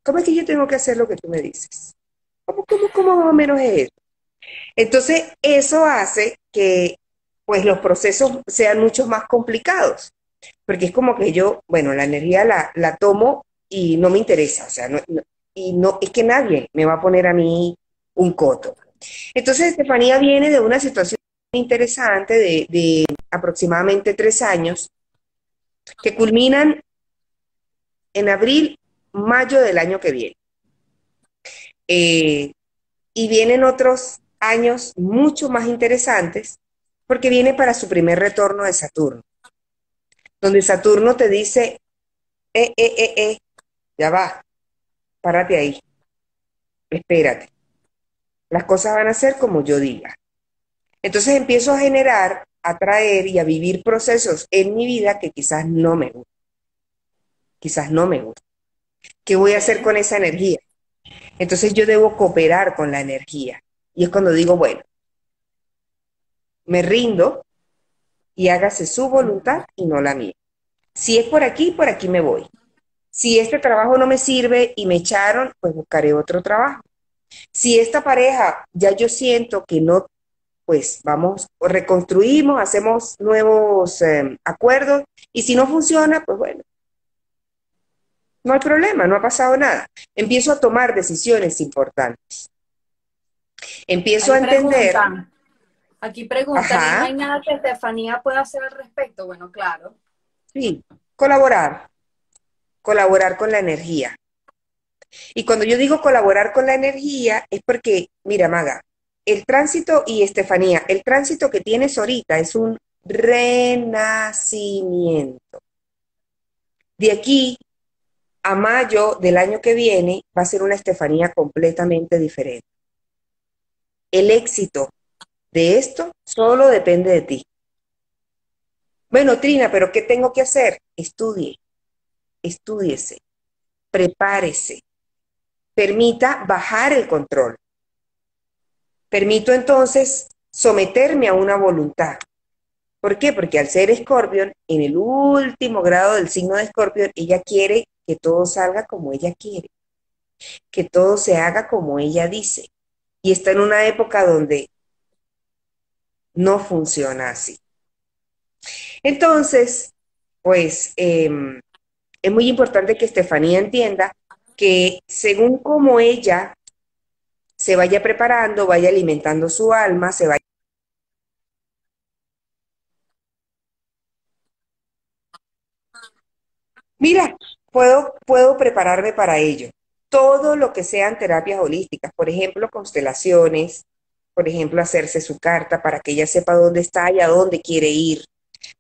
¿cómo es que yo tengo que hacer lo que tú me dices? ¿Cómo, cómo, cómo más o menos es eso? Entonces, eso hace que pues los procesos sean mucho más complicados, porque es como que yo, bueno, la energía la, la tomo y no me interesa, o sea, y no, es que nadie me va a poner a mí un coto. Entonces, Estefanía viene de una situación interesante de, de aproximadamente tres años, que culminan en abril, mayo del año que viene. Eh, y vienen otros años mucho más interesantes, porque viene para su primer retorno de Saturno, donde Saturno te dice, eh, eh, eh, eh, ya va, párate ahí, espérate. Las cosas van a ser como yo diga. Entonces empiezo a generar, a traer y a vivir procesos en mi vida que quizás no me gustan. Quizás no me gustan. ¿Qué voy a hacer con esa energía? Entonces yo debo cooperar con la energía. Y es cuando digo, bueno, me rindo y hágase su voluntad y no la mía. Si es por aquí, por aquí me voy. Si este trabajo no me sirve y me echaron, pues buscaré otro trabajo. Si esta pareja ya yo siento que no, pues vamos, reconstruimos, hacemos nuevos em, acuerdos y si no funciona, pues bueno, no hay problema, no ha pasado nada. Empiezo a tomar decisiones importantes. Empiezo a entender. aquí preguntan, ¿no hay nada que Estefanía pueda hacer al respecto? Bueno, claro. Sí, colaborar colaborar con la energía. Y cuando yo digo colaborar con la energía es porque, mira, Maga, el tránsito y Estefanía, el tránsito que tienes ahorita es un renacimiento. De aquí a mayo del año que viene va a ser una Estefanía completamente diferente. El éxito de esto solo depende de ti. Bueno, Trina, pero ¿qué tengo que hacer? Estudie, estúdiese, prepárese, permita bajar el control. Permito entonces someterme a una voluntad. ¿Por qué? Porque al ser escorpión, en el último grado del signo de escorpión, ella quiere que todo salga como ella quiere, que todo se haga como ella dice. Y está en una época donde no funciona así. Entonces, pues em, es muy importante que Estefanía entienda que según como ella se vaya preparando, vaya alimentando su alma, se vaya... Mira, puedo, puedo prepararme para ello. Todo lo que sean terapias holísticas, por ejemplo, constelaciones, por ejemplo, hacerse su carta para que ella sepa dónde está y a dónde quiere ir.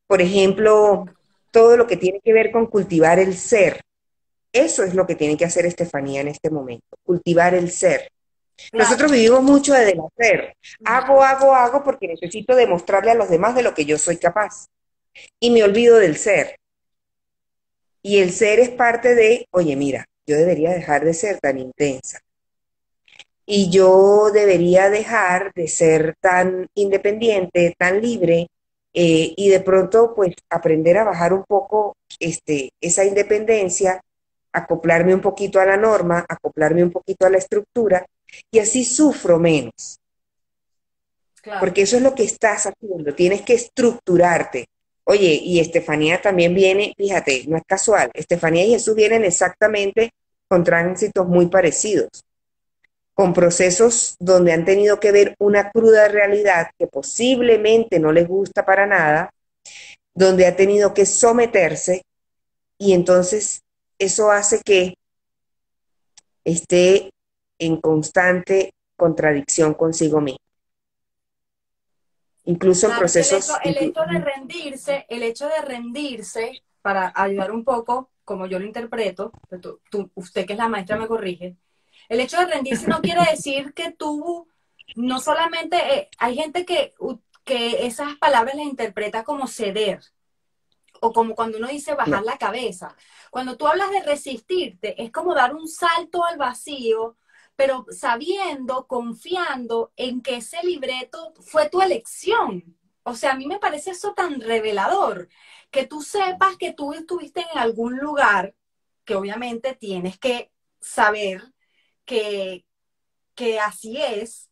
Por ejemplo, todo lo que tiene que ver con cultivar el ser. Eso es lo que tiene que hacer Estefanía en este momento, cultivar el ser. Nosotros vivimos mucho del hacer. Hago, hago, hago porque necesito demostrarle a los demás de lo que yo soy capaz. Y me olvido del ser. Y el ser es parte de, oye, mira, yo debería dejar de ser tan intensa. Y yo debería dejar de ser tan independiente, tan libre, eh, y de pronto, pues, aprender a bajar un poco este, esa independencia, acoplarme un poquito a la norma, acoplarme un poquito a la estructura, y así sufro menos. Porque eso es lo que estás haciendo, tienes que estructurarte. Oye, y Estefanía también viene, fíjate, no es casual, Estefanía y Jesús vienen exactamente con tránsitos muy parecidos, con procesos donde han tenido que ver una cruda realidad que posiblemente no les gusta para nada, donde ha tenido que someterse y entonces eso hace que esté en constante contradicción consigo mismo. Incluso en procesos... El hecho, de rendirse, el hecho de rendirse, para ayudar un poco, como yo lo interpreto, usted que es la maestra me corrige, el hecho de rendirse no quiere decir que tú, no solamente, eh, hay gente que, que esas palabras las interpreta como ceder, o como cuando uno dice bajar la cabeza. Cuando tú hablas de resistirte, es como dar un salto al vacío pero sabiendo, confiando en que ese libreto fue tu elección. O sea, a mí me parece eso tan revelador, que tú sepas que tú estuviste en algún lugar, que obviamente tienes que saber que, que así es,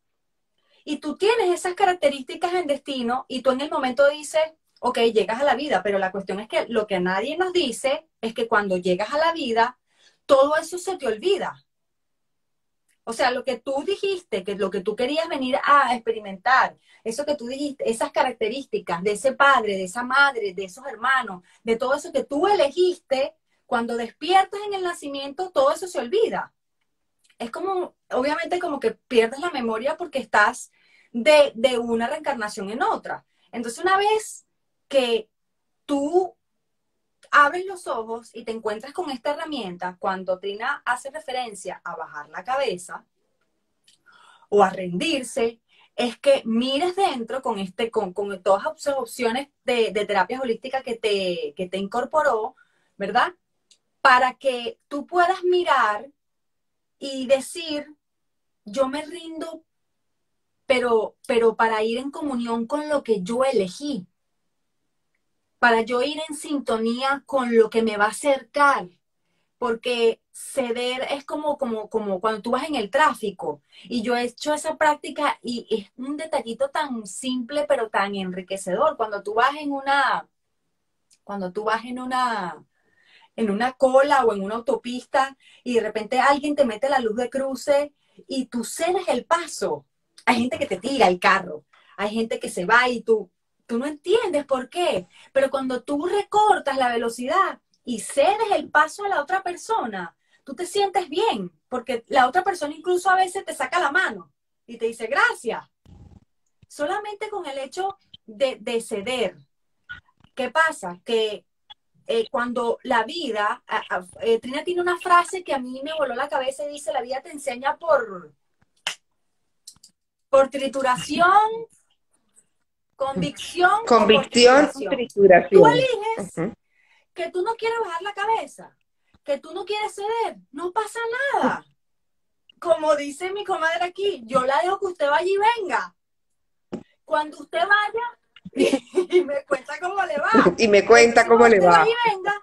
y tú tienes esas características en destino y tú en el momento dices, ok, llegas a la vida, pero la cuestión es que lo que nadie nos dice es que cuando llegas a la vida, todo eso se te olvida. O sea, lo que tú dijiste, que lo que tú querías venir a experimentar, eso que tú dijiste, esas características de ese padre, de esa madre, de esos hermanos, de todo eso que tú elegiste, cuando despiertas en el nacimiento, todo eso se olvida. Es como, obviamente, como que pierdes la memoria porque estás de, de una reencarnación en otra. Entonces, una vez que tú abres los ojos y te encuentras con esta herramienta, cuando Trina hace referencia a bajar la cabeza o a rendirse, es que mires dentro con, este, con, todas las opciones de, de terapias holísticas que te, que te incorporó, ¿verdad? Para que tú puedas mirar y decir, yo me rindo, pero, pero para ir en comunión con lo que yo elegí para yo ir en sintonía con lo que me va a acercar. Porque ceder es como, como, como cuando tú vas en el tráfico. Y yo he hecho esa práctica y es un detallito tan simple pero tan enriquecedor. Cuando tú vas en una, cuando tú vas en una, en una cola o en una autopista y de repente alguien te mete la luz de cruce y tú cedes el paso. Hay gente que te tira el carro, hay gente que se va y tú tú no entiendes por qué, pero cuando tú recortas la velocidad y cedes el paso a la otra persona, tú te sientes bien, porque la otra persona incluso a veces te saca la mano y te dice gracias. Solamente con el hecho de, ceder. ¿Qué pasa? Que eh, cuando la vida, eh, Trina tiene una frase que a mí me voló la cabeza y dice, la vida te enseña por, por trituración, Convicción. Convicción, trituración. Tú eliges que tú no quieres bajar la cabeza, que tú no quieres ceder, no pasa nada. Como dice mi comadre aquí, yo la dejo que usted vaya y venga. Cuando usted vaya y, me cuenta cómo le va. Y me cuenta cómo le va. Y venga,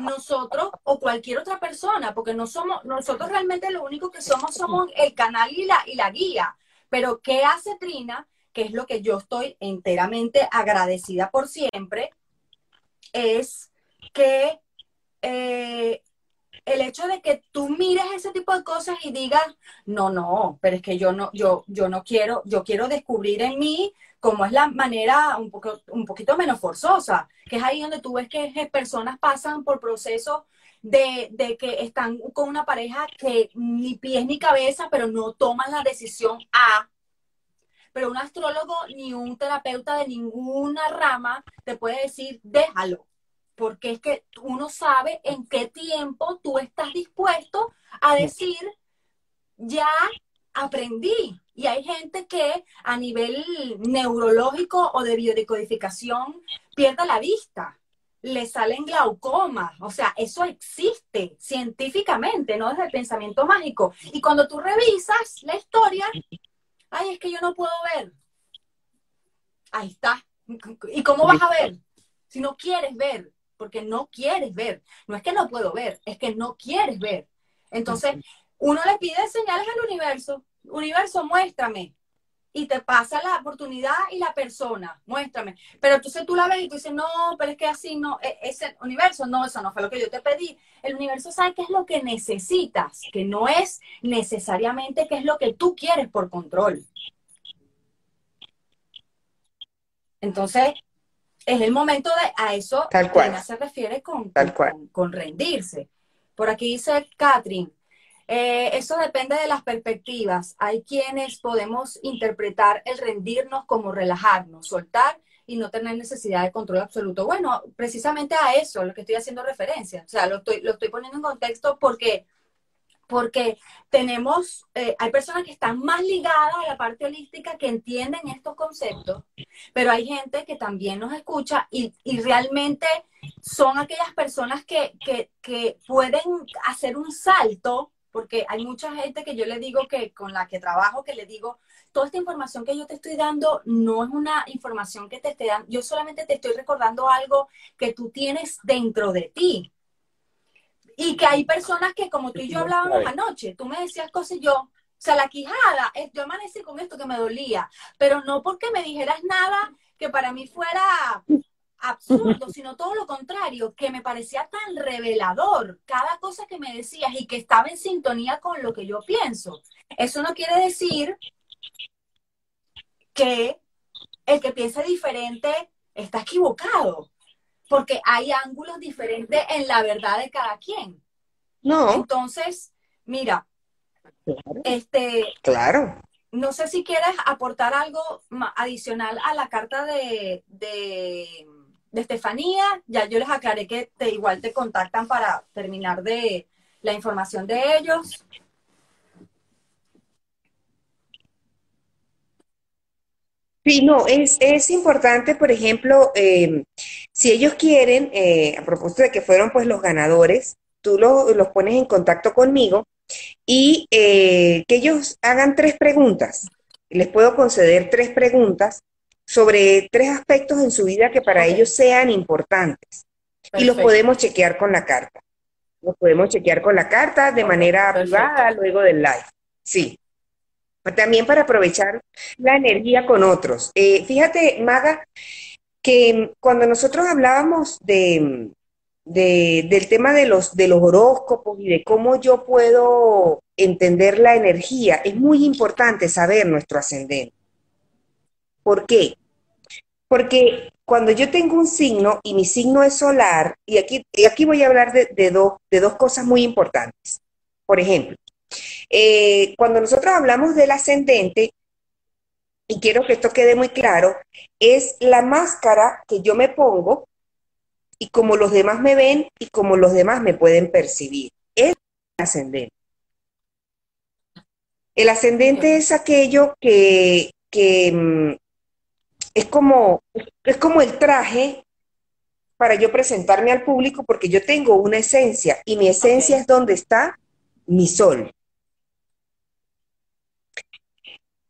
nosotros o cualquier otra persona, porque no somos, nosotros realmente lo único que somos somos el canal y la, y la guía. Pero ¿qué hace Trina? Que es lo que yo estoy enteramente agradecida por siempre, es que eh, el hecho de que tú mires ese tipo de cosas y digas, no, no, pero es que yo no, yo, yo no quiero, yo quiero descubrir en mí cómo es la manera un, poco, un poquito menos forzosa, que es ahí donde tú ves que personas pasan por procesos de, de, que están con una pareja que ni pies ni cabeza, pero no toman la decisión A pero un astrólogo ni un terapeuta de ninguna rama te puede decir, déjalo, porque es que uno sabe en qué tiempo tú estás dispuesto a decir, ya aprendí. Y hay gente que a nivel neurológico o de biodecodificación pierde la vista, le salen glaucomas, o sea, eso existe científicamente, no desde el pensamiento mágico. Y cuando tú revisas la historia, ay, es que yo no puedo ver. Ahí está. ¿Y cómo vas a ver? Si no quieres ver, porque no quieres ver. No es que no puedo ver, es que no quieres ver. Entonces, uno le pide señales al universo. Universo, muéstrame. Y te pasa la oportunidad y la persona, muéstrame. Pero entonces tú la ves y tú dices, no, pero es que así no, e, ese universo, no, eso no fue lo que yo te pedí. El universo sabe qué es lo que necesitas, que no es necesariamente qué es lo que tú quieres por control. Entonces, es el momento de a eso Tal cual. se refiere con, Tal cual. con, con rendirse. Por aquí dice Catherine, eh, eso depende de las perspectivas. Hay quienes podemos interpretar el rendirnos como relajarnos, soltar y no tener necesidad de control absoluto. Bueno, precisamente a eso es lo que estoy haciendo referencia. O sea, lo estoy, lo estoy poniendo en contexto porque, porque tenemos, eh, hay personas que están más ligadas a la parte holística que entienden estos conceptos, pero hay gente que también nos escucha y, y realmente son aquellas personas que, que pueden hacer un salto porque hay mucha gente que yo le digo que con la que trabajo, que le digo, toda esta información que yo te estoy dando no es una información que te esté dando, yo solamente te estoy recordando algo que tú tienes dentro de ti. Y que hay personas que, como tú y yo hablábamos anoche, tú me decías cosas y yo, o sea, la quijada, yo amanecí con esto que me dolía, pero no porque me dijeras nada que para mí fuera absurdo, sino todo lo contrario, que me parecía tan revelador cada cosa que me decías y que estaba en sintonía con lo que yo pienso. Eso no quiere decir que el que piense diferente está equivocado, porque hay ángulos diferentes en la verdad de cada quien. No, Entonces, mira, claro. este, Claro. no sé si quieres aportar algo adicional a la carta de, de, de Estefanía. Ya yo les aclaré que te, igual te contactan para terminar de la información de ellos. Sí, no, es, es importante, por ejemplo, eh, si ellos quieren, eh, a propósito de que fueron pues los ganadores, tú lo- los pones en contacto conmigo y eh, que ellos hagan tres preguntas. Les puedo conceder tres preguntas sobre tres aspectos en su vida que para ellos sean importantes. Y los podemos chequear con la carta. Los podemos chequear con la carta de manera perfecto. privada luego del live. Sí. También para aprovechar la energía con otros. Eh, fíjate, Maga, que cuando nosotros hablábamos de, de- del tema de los, de los horóscopos y de cómo yo puedo entender la energía, es muy importante saber nuestro ascendente. ¿Por qué? Porque cuando yo tengo un signo y mi signo es solar, y aquí, y aquí voy a hablar de, de dos, de dos cosas muy importantes. Por ejemplo, eh, cuando nosotros hablamos del ascendente, y quiero que esto quede muy claro, es la máscara que yo me pongo y como los demás me ven y como los demás me pueden percibir. Es el ascendente. El ascendente es aquello que, que mm, es como, es como el traje para yo presentarme al público porque yo tengo una esencia y mi esencia es donde está mi sol.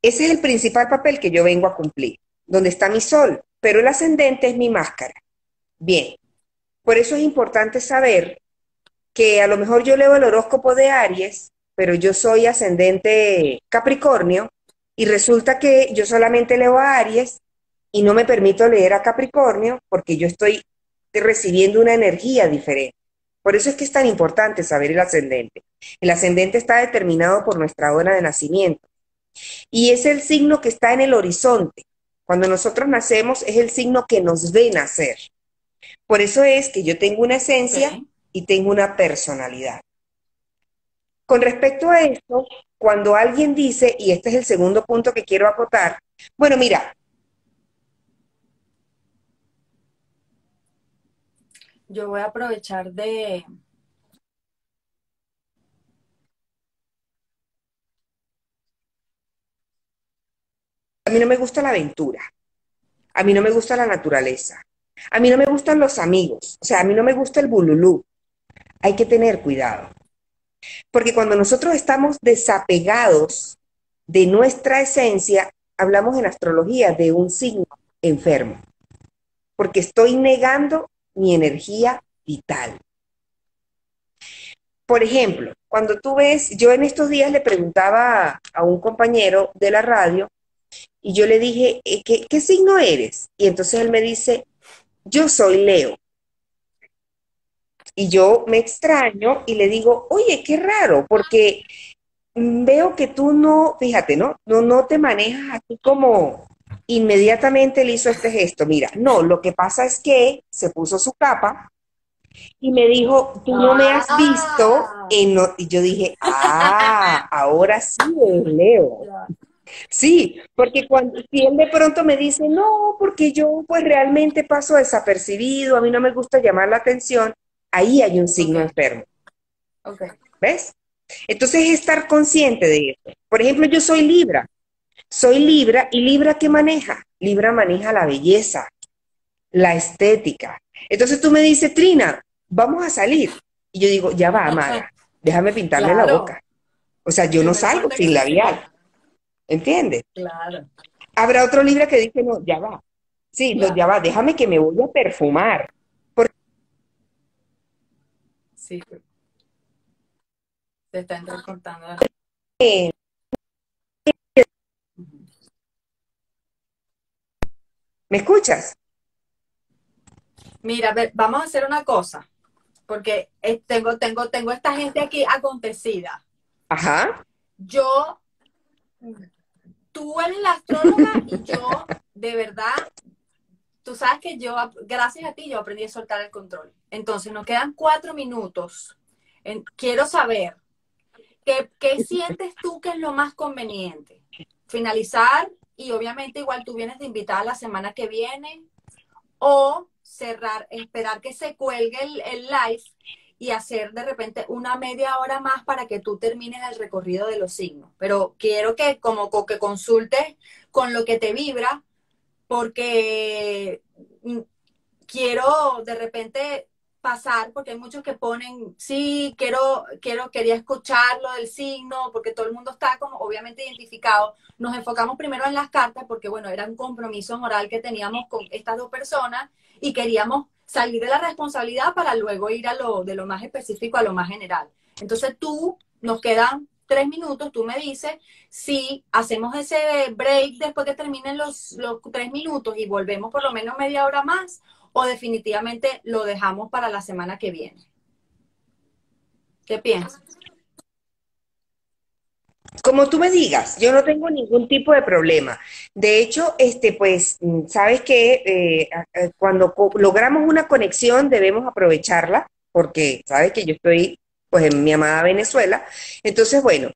Ese es el principal papel que yo vengo a cumplir, donde está mi sol, pero el ascendente es mi máscara. Bien, por eso es importante saber que a lo mejor yo leo el horóscopo de Aries, pero yo soy ascendente Capricornio y resulta que yo solamente leo a Aries y no me permito leer a Capricornio porque yo estoy recibiendo una energía diferente. Por eso es que es tan importante saber el ascendente. El ascendente está determinado por nuestra hora de nacimiento y es el signo que está en el horizonte. Cuando nosotros nacemos es el signo que nos ve nacer. Por eso es que yo tengo una esencia y tengo una personalidad. con respecto a esto, cuando alguien dice, y este es el segundo punto que quiero acotar, bueno, mira. Yo voy a aprovechar de... A mí no me gusta la aventura, a mí no me gusta la naturaleza, a mí no me gustan los amigos, o sea, a mí no me gusta el bululú. Hay que tener cuidado. Porque cuando nosotros estamos desapegados de nuestra esencia, hablamos en astrología de un signo enfermo, porque estoy negando mi energía vital. Por ejemplo, cuando tú ves, yo en estos días le preguntaba a un compañero de la radio y yo le dije, eh, ¿qué, signo eres? Y entonces él me dice, yo soy Leo. Y yo me extraño y le digo, oye, qué raro, porque veo que tú no, fíjate, ¿no? No, no te manejas así como inmediatamente le hizo este gesto. Mira, no, lo que pasa es que se puso su capa y me dijo, tú no me has visto. En y yo dije, ah, ahora sí es Leo. Sí, porque cuando si él de pronto me dice, no, porque yo pues realmente paso desapercibido, a mí no me gusta llamar la atención, ahí hay un signo enfermo. ¿Ves? Entonces es estar consciente de eso. Por ejemplo, yo soy Libra. Soy Libra y Libra ¿qué maneja? Libra maneja la belleza, la estética. Entonces tú me dices, Trina, vamos a salir. Y yo digo, ya va, amada, déjame pintarle la boca. O sea, yo no salgo sin labial. ¿Entiendes? Claro. Habrá otro Libra que dice, no, ya va. Sí, no, ya va, déjame que me voy a perfumar. Sí. Se está entrecortando. ¿Me escuchas? Mira, vamos a hacer una cosa, porque tengo, tengo, tengo esta gente aquí acontecida. Ajá. Yo, tú eres la astróloga y yo, de verdad, tú sabes que yo, gracias a ti, yo aprendí a soltar el control. Entonces, nos quedan cuatro minutos. quiero saber, ¿qué, ¿qué sientes tú que es lo más conveniente? Finalizar y obviamente igual tú vienes de invitada la semana que viene o cerrar, esperar que se cuelgue el, el, live y hacer de repente una media hora más para que tú termines el recorrido de los signos. Pero quiero que como que consultes con lo que te vibra porque mm, quiero de repente pasar, porque hay muchos que ponen, sí, quiero, quiero, quería escuchar lo del signo, porque todo el mundo está como obviamente identificado. Nos enfocamos primero en las cartas, porque bueno, era un compromiso moral que teníamos con estas dos personas y queríamos salir de la responsabilidad para luego ir a lo de lo más específico a lo más general. Entonces tú, nos quedan tres minutos, tú me dices si hacemos ese break después que terminen los, los tres minutos y volvemos por lo menos media hora más o definitivamente lo dejamos para la semana que viene. ¿Qué piensas? Como tú me digas, yo no tengo ningún tipo de problema. De hecho, este, pues, sabes que eh, cuando logramos una conexión debemos aprovecharla, porque sabes que yo estoy pues en mi amada Venezuela. Entonces, bueno,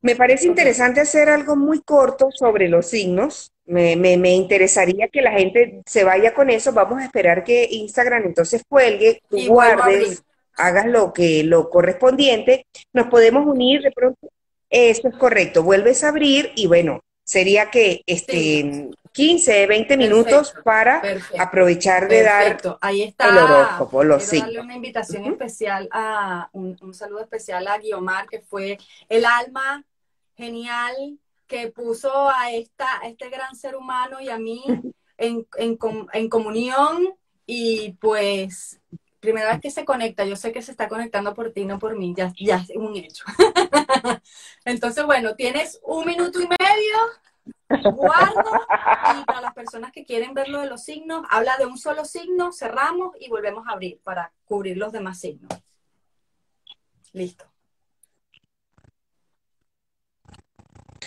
me parece interesante hacer algo muy corto sobre los signos. Me, me, interesaría que la gente se vaya con eso. Vamos a esperar que Instagram entonces cuelgue, tú guardes, hagas lo que lo correspondiente. Nos podemos unir de pronto. Eso es correcto. Vuelves a abrir y bueno, sería que este 15, 20 minutos para aprovechar de dar Ahí está. el horóscopo, los Quiero darle una invitación especial a un, saludo especial a Guiomar, que fue el alma genial que puso a esta este gran ser humano y a mí en, en, en comunión y pues primera vez que se conecta, yo sé que se está conectando por ti, no por mí, ya, ya es un hecho. Entonces, bueno, tienes un minuto y medio, guardo, y para las personas que quieren ver lo de los signos, habla de un solo signo, cerramos y volvemos a abrir para cubrir los demás signos. Listo.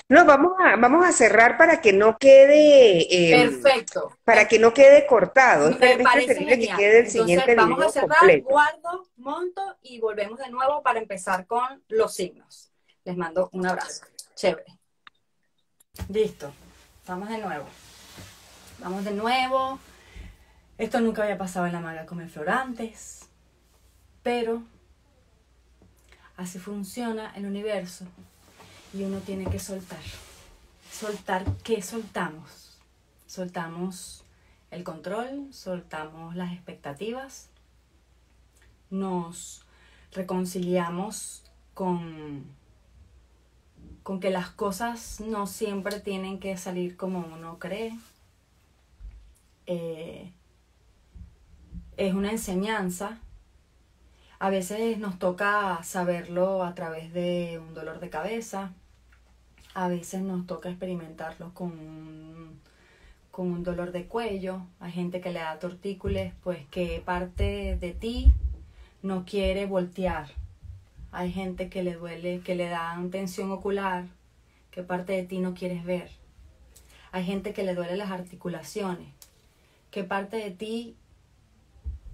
No, vamos a, vamos a cerrar para que no quede. Em, Perfecto. Para que no quede cortado. Me parece que quede el siguiente vamos a cerrar, guardo monto y volvemos de nuevo para empezar con los signos. Les mando un abrazo. Chévere. Listo. Vamos de nuevo. Vamos de nuevo. Esto nunca había pasado en la maga Come Florantes. Pero así funciona el universo. Y uno tiene que soltar. Soltar, ¿qué soltamos? Soltamos el control, soltamos las expectativas, nos reconciliamos con, con que las cosas no siempre tienen que salir como uno cree. Eh, es una enseñanza. A veces nos toca saberlo a través de un dolor de cabeza. A veces nos toca experimentarlo con un, con un dolor de cuello. Hay gente que le da tortícolis, pues que parte de ti no quiere voltear. Hay gente que le duele, que le dan tensión ocular, que parte de ti no quieres ver. Hay gente que le duele las articulaciones, que parte de ti,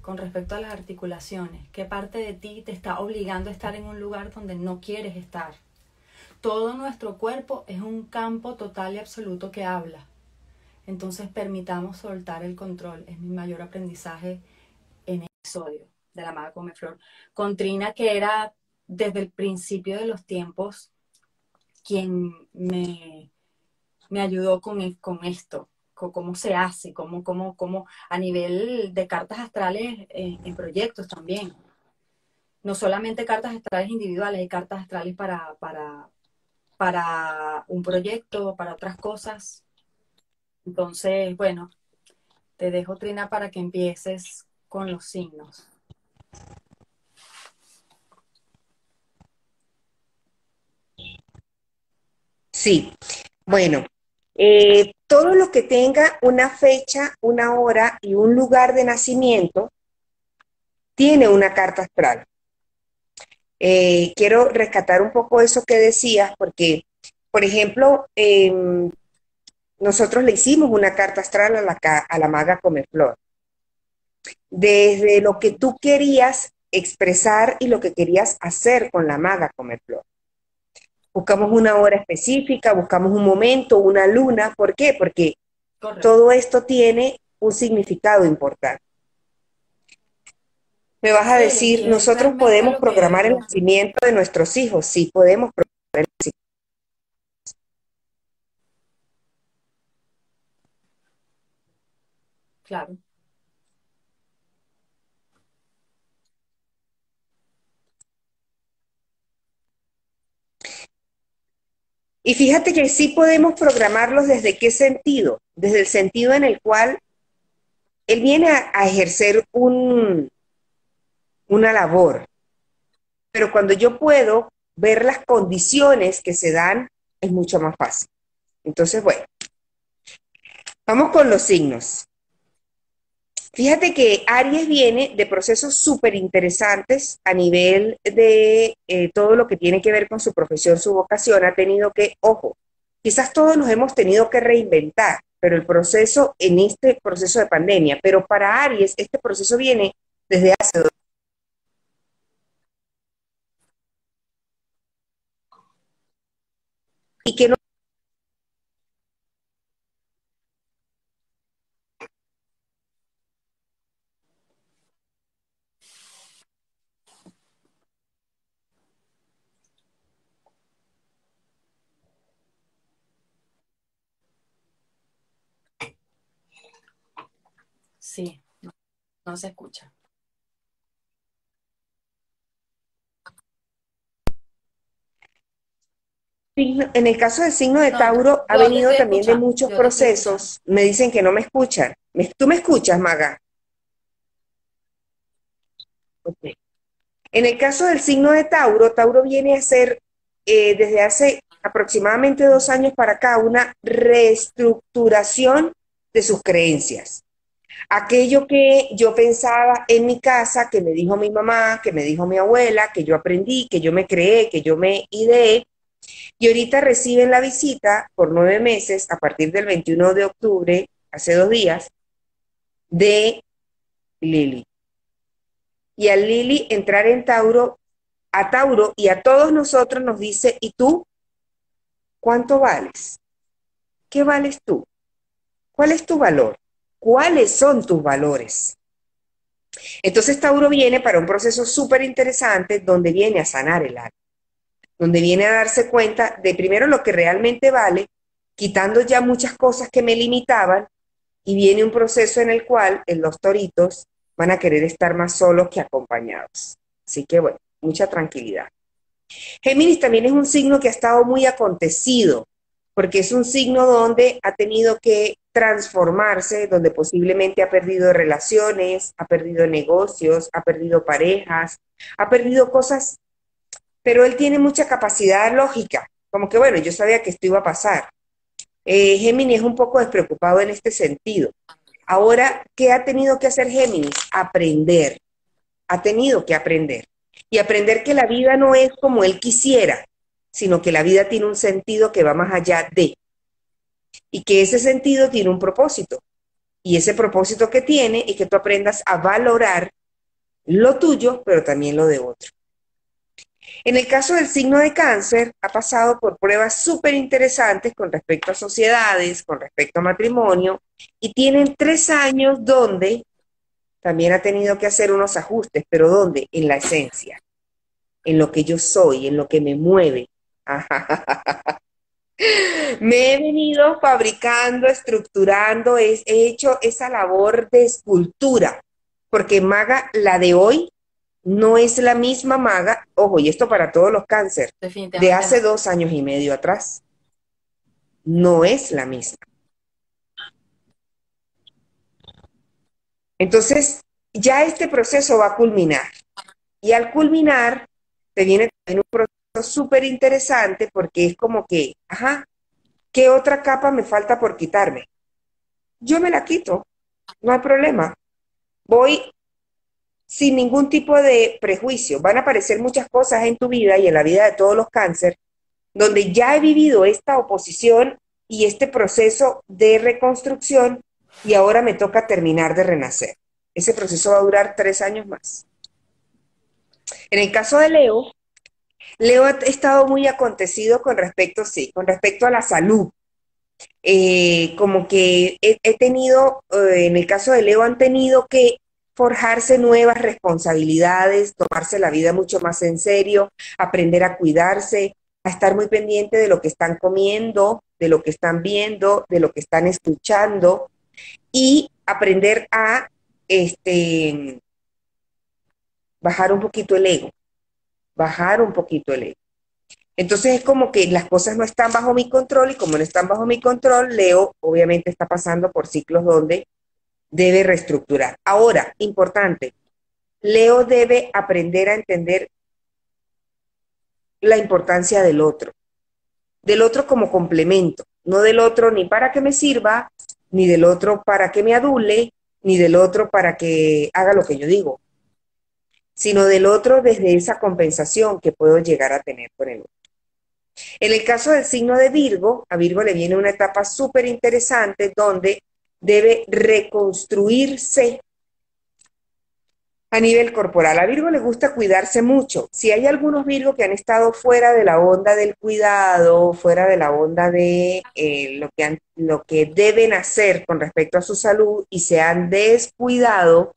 con respecto a las articulaciones, que parte de ti te está obligando a estar en un lugar donde no quieres estar. Todo nuestro cuerpo es un campo total y absoluto que habla. Entonces permitamos soltar el control. Es mi mayor aprendizaje en el episodio de la Maga Come Flor, con Trina, que era desde el principio de los tiempos quien me, me ayudó con, con esto, con cómo se hace, cómo, cómo, cómo a nivel de cartas astrales eh, en proyectos también. No solamente cartas astrales individuales, hay cartas astrales para, para, para un proyecto, para otras cosas. Entonces, bueno, te dejo, Trina, para que empieces con los signos. Sí, bueno, eh, todo lo que tenga una fecha, una hora y un lugar de nacimiento tiene una carta astral. Eh, quiero rescatar un poco eso que decías, porque, por ejemplo, em, nosotros le hicimos una carta astral a la, a la maga Comeflor. Desde lo que tú querías expresar y lo que querías hacer con la maga Comeflor. Buscamos una hora específica, buscamos un momento, una luna. ¿Por qué? Porque todo esto tiene un significado importante. Me vas a decir, nosotros podemos programar el nacimiento de nuestros hijos. Sí, podemos programar el nacimiento. Claro. Y fíjate que sí podemos programarlos desde qué sentido, desde el sentido en el cual él viene a, ejercer un, una labor. Pero cuando yo puedo ver las condiciones que se dan, es mucho más fácil. Entonces, bueno, vamos con los signos. Fíjate que Aries viene de procesos súper interesantes a nivel de eh, todo lo que tiene que ver con su profesión, su vocación. Ha tenido que, ojo, quizás todos nos hemos tenido que reinventar, pero el proceso en este proceso de pandemia, pero para Aries este proceso viene desde hace dos y que no Sí, no, se escucha. En el caso del signo de Tauro, ha venido también de muchos procesos. Me dicen que no me escuchan. ¿Tú me escuchas, Maga? En el caso del signo de Tauro, Tauro viene a ser eh, desde hace aproximadamente dos años para acá una reestructuración de sus creencias. Aquello que yo pensaba en mi casa, que me dijo mi mamá, que me dijo mi abuela, que yo aprendí, que yo me creé, que yo me ideé, y ahorita reciben la visita por nueve meses, a partir del 21 de octubre, hace dos días, de Lili. y a Lili entrar en Tauro, a Tauro y a todos nosotros nos dice, ¿y tú? ¿Cuánto vales? ¿Qué vales tú? ¿Cuál es tu valor? ¿Cuáles son tus valores? Entonces Tauro viene para un proceso súper interesante donde viene a sanar el alma, donde viene a darse cuenta de primero lo que realmente vale, quitando ya muchas cosas que me limitaban, y viene un proceso en el cual los toritos van a querer estar más solos que acompañados. Así que bueno, mucha tranquilidad. Géminis también es un signo que ha estado muy acontecido, porque es un signo donde ha tenido que transformarse, donde posiblemente ha perdido relaciones, ha perdido negocios, ha perdido parejas, ha perdido cosas, pero él tiene mucha capacidad lógica, como que bueno, yo sabía que esto iba a pasar. Eh, Géminis es un poco despreocupado en este sentido. Ahora, ¿qué ha tenido que hacer Géminis? Aprender. Ha tenido que aprender. Y aprender que la vida no es como él quisiera, sino que la vida tiene un sentido que va más allá de y que ese sentido tiene un propósito. Y ese propósito que tiene es que tú aprendas a valorar lo tuyo, pero también lo de otro. En el caso del signo de cáncer, ha pasado por pruebas súper interesantes con respecto a sociedades, con respecto a matrimonio, y tienen tres años donde también ha tenido que hacer unos ajustes, pero ¿dónde? En la esencia, en lo que yo soy, en lo que me mueve. Me he venido fabricando, estructurando, he hecho esa labor de escultura, porque maga, la de hoy, no es la misma maga, ojo, y esto para todos los cánceres, de hace dos años y medio atrás. No es la misma. Entonces, ya este proceso va a culminar. Y al culminar, te viene un proceso súper interesante porque es como que, ajá, ¿qué otra capa me falta por quitarme? Yo me la quito, no hay problema. Voy sin ningún tipo de prejuicio. Van a aparecer muchas cosas en tu vida y en la vida de todos los cánceres donde ya he vivido esta oposición y este proceso de reconstrucción y ahora me toca terminar de renacer. Ese proceso va a durar tres años más. En el caso de Leo, Leo ha estado muy acontecido con respecto, sí, con respecto a la salud. Eh, como que he, tenido, eh, en el caso de Leo, han tenido que forjarse nuevas responsabilidades, tomarse la vida mucho más en serio, aprender a cuidarse, a estar muy pendiente de lo que están comiendo, de lo que están viendo, de lo que están escuchando y aprender a este, bajar un poquito el ego bajar un poquito el ego. Entonces es como que las cosas no están bajo mi control y como no están bajo mi control, Leo obviamente está pasando por ciclos donde debe reestructurar. Ahora, importante, Leo debe aprender a entender la importancia del otro, del otro como complemento, no del otro ni para que me sirva, ni del otro para que me adule, ni del otro para que haga lo que yo digo sino del otro desde esa compensación que puedo llegar a tener con el otro. En el caso del signo de Virgo, a Virgo le viene una etapa súper interesante donde debe reconstruirse a nivel corporal. A Virgo le gusta cuidarse mucho. Si hay algunos Virgo que han estado fuera de la onda del cuidado, fuera de la onda de eh, lo, que lo que deben hacer con respecto a su salud y se han descuidado,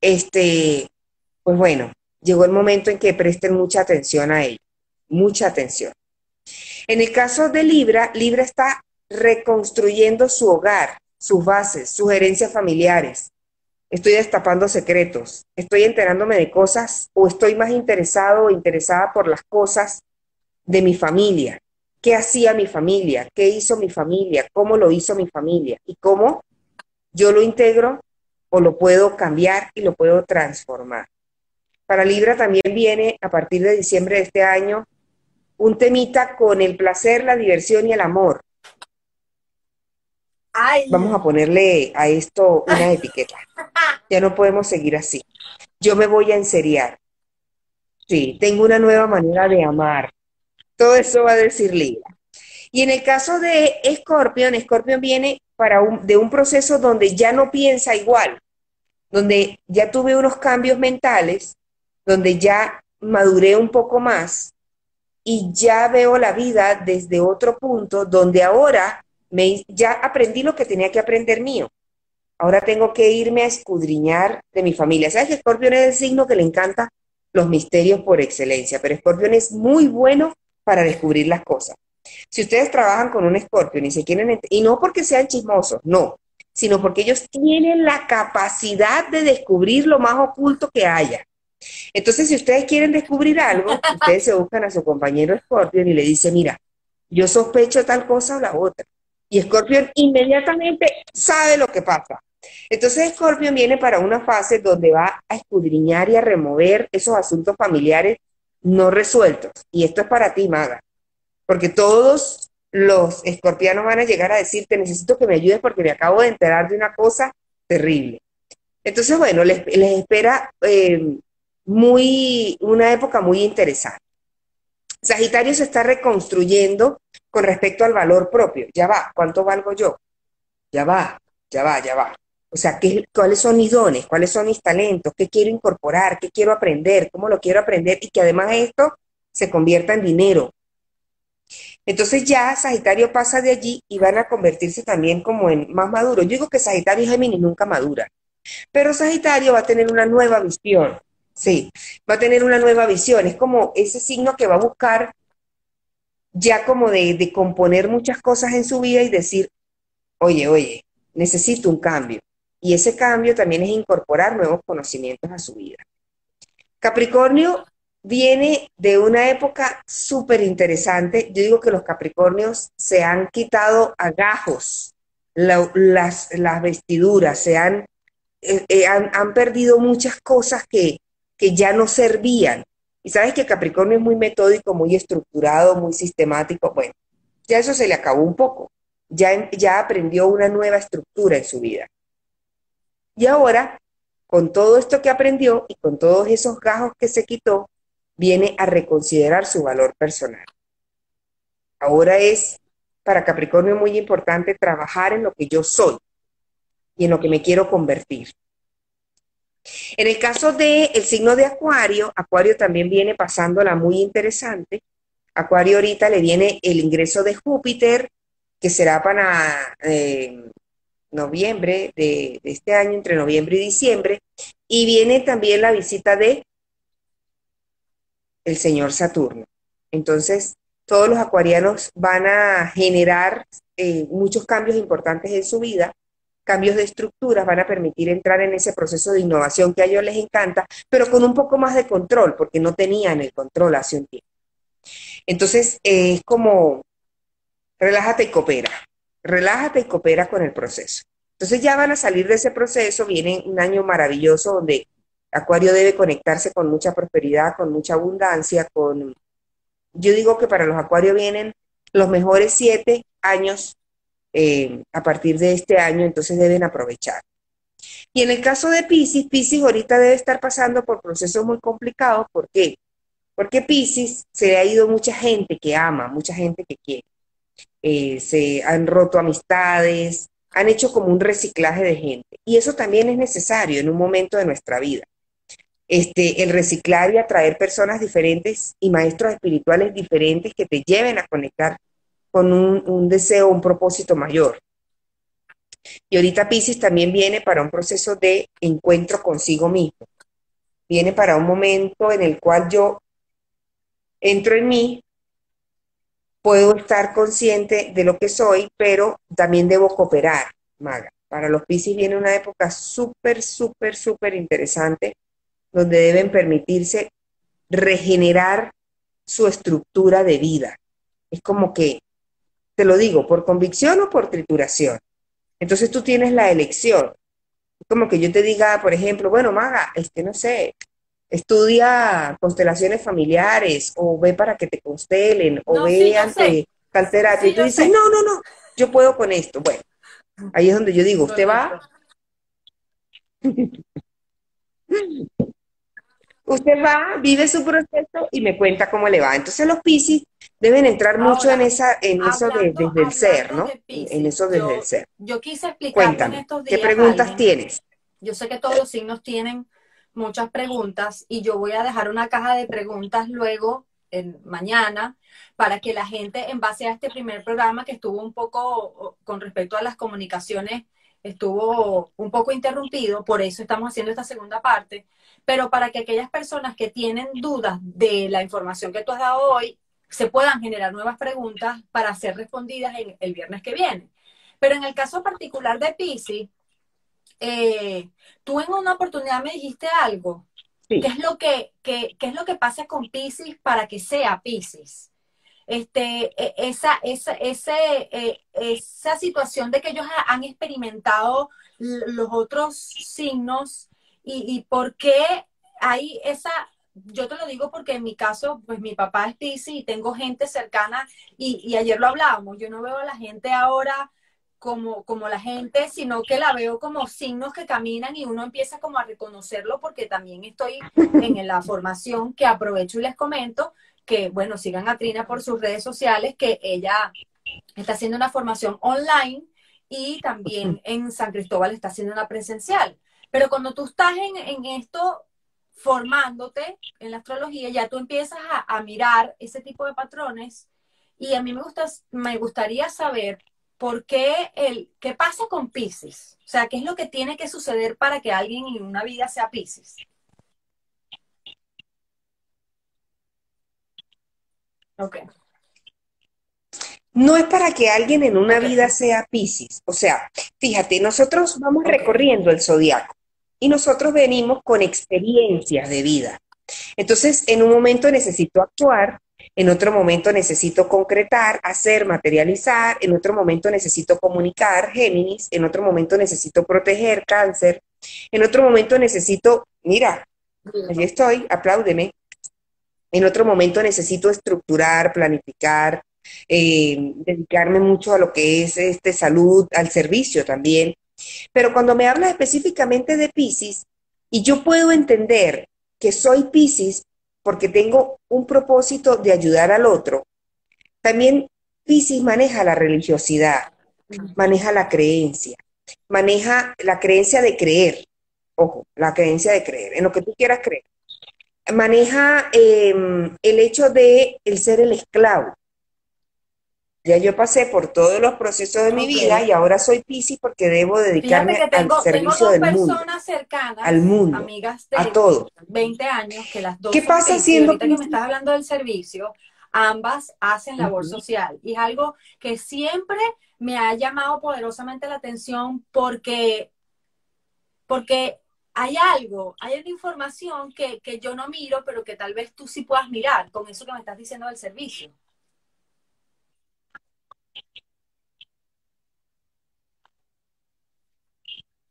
este, pues bueno, llegó el momento en que presten mucha atención a ello, mucha atención. En el caso de Libra, Libra está reconstruyendo su hogar, sus bases, sus herencias familiares. Estoy destapando secretos, estoy enterándome de cosas o estoy más interesado o interesada por las cosas de mi familia. ¿Qué hacía mi familia? ¿Qué hizo mi familia? ¿Cómo lo hizo mi familia? ¿Y cómo yo lo integro o lo puedo cambiar y lo puedo transformar? Para Libra también viene a partir de diciembre de este año un temita con el placer, la diversión y el amor. Vamos a ponerle a esto una etiqueta. Ya no podemos seguir así. Yo me voy a enseriar. Sí, tengo una nueva manera de amar. Todo eso va a decir Libra. Y en el caso de Scorpion, Scorpion viene para un, de un proceso donde ya no piensa igual, donde ya tuve unos cambios mentales, donde ya maduré un poco más y ya veo la vida desde otro punto, donde ahora me, ya aprendí lo que tenía que aprender mío. Ahora tengo que irme a escudriñar de mi familia. ¿Sabes que Escorpión es el signo que le encanta los misterios por excelencia? Pero Escorpión es muy bueno para descubrir las cosas. Si ustedes trabajan con un Escorpión y se quieren, y no porque sean chismosos, no, sino porque ellos tienen la capacidad de descubrir lo más oculto que haya. Entonces, si ustedes quieren descubrir algo, ustedes se buscan a su compañero Scorpion y le dicen, mira, yo sospecho tal cosa o la otra. Y Scorpion inmediatamente sabe lo que pasa. Entonces Scorpion viene para una fase donde va a escudriñar y a remover esos asuntos familiares no resueltos. Y esto es para ti, Maga. Porque todos los escorpianos van a llegar a decirte, necesito que me ayudes porque me acabo de enterar de una cosa terrible. Entonces, bueno, les, espera eh, muy, una época muy interesante. Sagitario se está reconstruyendo con respecto al valor propio. Ya va, ¿cuánto valgo yo? Ya va, ya va, ya va. O sea, ¿qué, ¿cuáles son mis dones? ¿Cuáles son mis talentos? ¿Qué quiero incorporar? ¿Qué quiero aprender? ¿Cómo lo quiero aprender? Y que además esto se convierta en dinero. Entonces ya Sagitario pasa de allí y van a convertirse también como en más maduro. Yo digo que Sagitario y Géminis nunca madura, pero Sagitario va a tener una nueva visión. Sí, va a tener una nueva visión. Es como ese signo que va a buscar ya como de, de componer muchas cosas en su vida y decir, oye, oye, necesito un cambio. Y ese cambio también es incorporar nuevos conocimientos a su vida. Capricornio viene de una época súper interesante. Yo digo que los Capricornios se han quitado agajos, las, las, vestiduras, se han, eh, eh, han, han, perdido muchas cosas que, que ya no servían. Y sabes que Capricornio es muy metódico, muy estructurado, muy sistemático. Bueno, ya eso se le acabó un poco. Ya, ya aprendió una nueva estructura en su vida. Y ahora, con todo esto que aprendió y con todos esos gajos que se quitó, viene a reconsiderar su valor personal. Ahora es para Capricornio muy importante trabajar en lo que yo soy y en lo que me quiero convertir. En el caso del el signo de Acuario, Acuario también viene pasándola muy interesante. Acuario ahorita le viene el ingreso de Júpiter, que será para eh, noviembre de, de, este año, entre noviembre y diciembre, y viene también la visita de el señor Saturno. Entonces, todos los acuarianos van a generar eh, muchos cambios importantes en su vida cambios de estructuras van a permitir entrar en ese proceso de innovación que a ellos les encanta, pero con un poco más de control, porque no tenían el control hace un tiempo. Entonces, es como, relájate y coopera, relájate y coopera con el proceso. Entonces ya van a salir de ese proceso, viene un año maravilloso donde Acuario debe conectarse con mucha prosperidad, con mucha abundancia, con... Yo digo que para los Acuarios vienen los mejores siete años eh, a partir de este año, entonces deben aprovechar. Y en el caso de Pisces, Pisces ahorita debe estar pasando por procesos muy complicados. ¿Por qué? Porque Pisces se ha ido mucha gente que ama, mucha gente que quiere. Eh, se han roto amistades, han hecho como un reciclaje de gente. Y eso también es necesario en un momento de nuestra vida. Este, el reciclar y atraer personas diferentes y maestros espirituales diferentes que te lleven a conectar con un, deseo, un propósito mayor. Y ahorita Pisces también viene para un proceso de encuentro consigo mismo. Viene para un momento en el cual yo entro en mí, puedo estar consciente de lo que soy, pero también debo cooperar, Maga. Para los Pisces viene una época súper, súper, súper interesante, donde deben permitirse regenerar su estructura de vida. Es como que te lo digo, por convicción o por trituración. Entonces tú tienes la elección. Como que yo te diga, por ejemplo, bueno, Maga, este, no sé, estudia constelaciones familiares o ve para que te constelen o ve ante y tú dices, no, no, no, yo puedo con esto. Bueno, ahí es donde yo digo, usted va. usted va, vive su proceso y me cuenta cómo le va. Entonces los Piscis deben entrar mucho en esa en eso desde el ser, ¿no? en eso desde el ser. Yo quise explicar Cuéntame, ¿qué preguntas tienes? Yo sé que todos los signos tienen muchas preguntas y yo voy a dejar una caja de preguntas luego, en, mañana, para que la gente, en base a este primer programa que estuvo un poco con respecto a las comunicaciones, estuvo un poco interrumpido, por eso estamos haciendo esta segunda parte, pero para que aquellas personas que tienen dudas de la información que tú has dado hoy, se puedan generar nuevas preguntas para ser respondidas en el viernes que viene. Pero en el caso particular de Pisi, eh, tú en una oportunidad me dijiste algo. ¿Qué, es lo que, qué, es lo que pasa con Pisces para que sea Pisces? Este, e, esa, esa, ese, eh, esa situación de que ellos han experimentado los otros signos y, y por qué hay esa, yo te lo digo porque en mi caso, pues mi papá es Pisces y tengo gente cercana y, y ayer lo hablábamos, yo no veo a la gente ahora como, como la gente, sino que la veo como signos que caminan y uno empieza como a reconocerlo porque también estoy en la formación que aprovecho y les comento que, bueno, sigan a Trina por sus redes sociales, que ella está haciendo una formación online y también en San Cristóbal está haciendo una presencial. Pero cuando tú estás en, en esto formándote en la astrología, ya tú empiezas a, a, mirar ese tipo de patrones y a mí me, gusta, me gustaría saber ¿por qué, el, qué pasa con Pisces? O sea, ¿qué es lo que tiene que suceder para que alguien en una vida sea Pisces? No es para que alguien en una vida sea Pisces. O sea, fíjate, nosotros vamos recorriendo el zodiaco y nosotros venimos con experiencias de vida. Entonces, en un momento necesito actuar, en otro momento necesito concretar, hacer, materializar, en otro momento necesito comunicar, Géminis, en otro momento necesito proteger, Cáncer, en otro momento necesito, mira, allí estoy, apláudeme, en otro momento necesito estructurar, planificar, eh, dedicarme mucho a lo que es este salud, al servicio también. Pero cuando me habla específicamente de Pisces, y yo puedo entender que soy Pisces porque tengo un propósito de ayudar al otro. También Pisces maneja la religiosidad, maneja la creencia, maneja la creencia de creer, ojo, la creencia de creer, en lo que tú quieras creer. Maneja em, el hecho de el ser el esclavo. Ya yo pasé por todos los procesos de mi vida y ahora soy Piscis porque debo dedicarme al servicio del mundo. cercanas, al mundo, amigas de a todos. 20 años, que las dos ¿Qué pasa siendo ahorita que me estás hablando del servicio, ambas hacen labor social y es algo que siempre me ha llamado poderosamente la atención porque porque hay algo, hay una información que, que yo no miro, pero que tal vez tú sí puedas mirar con eso que me estás diciendo del servicio.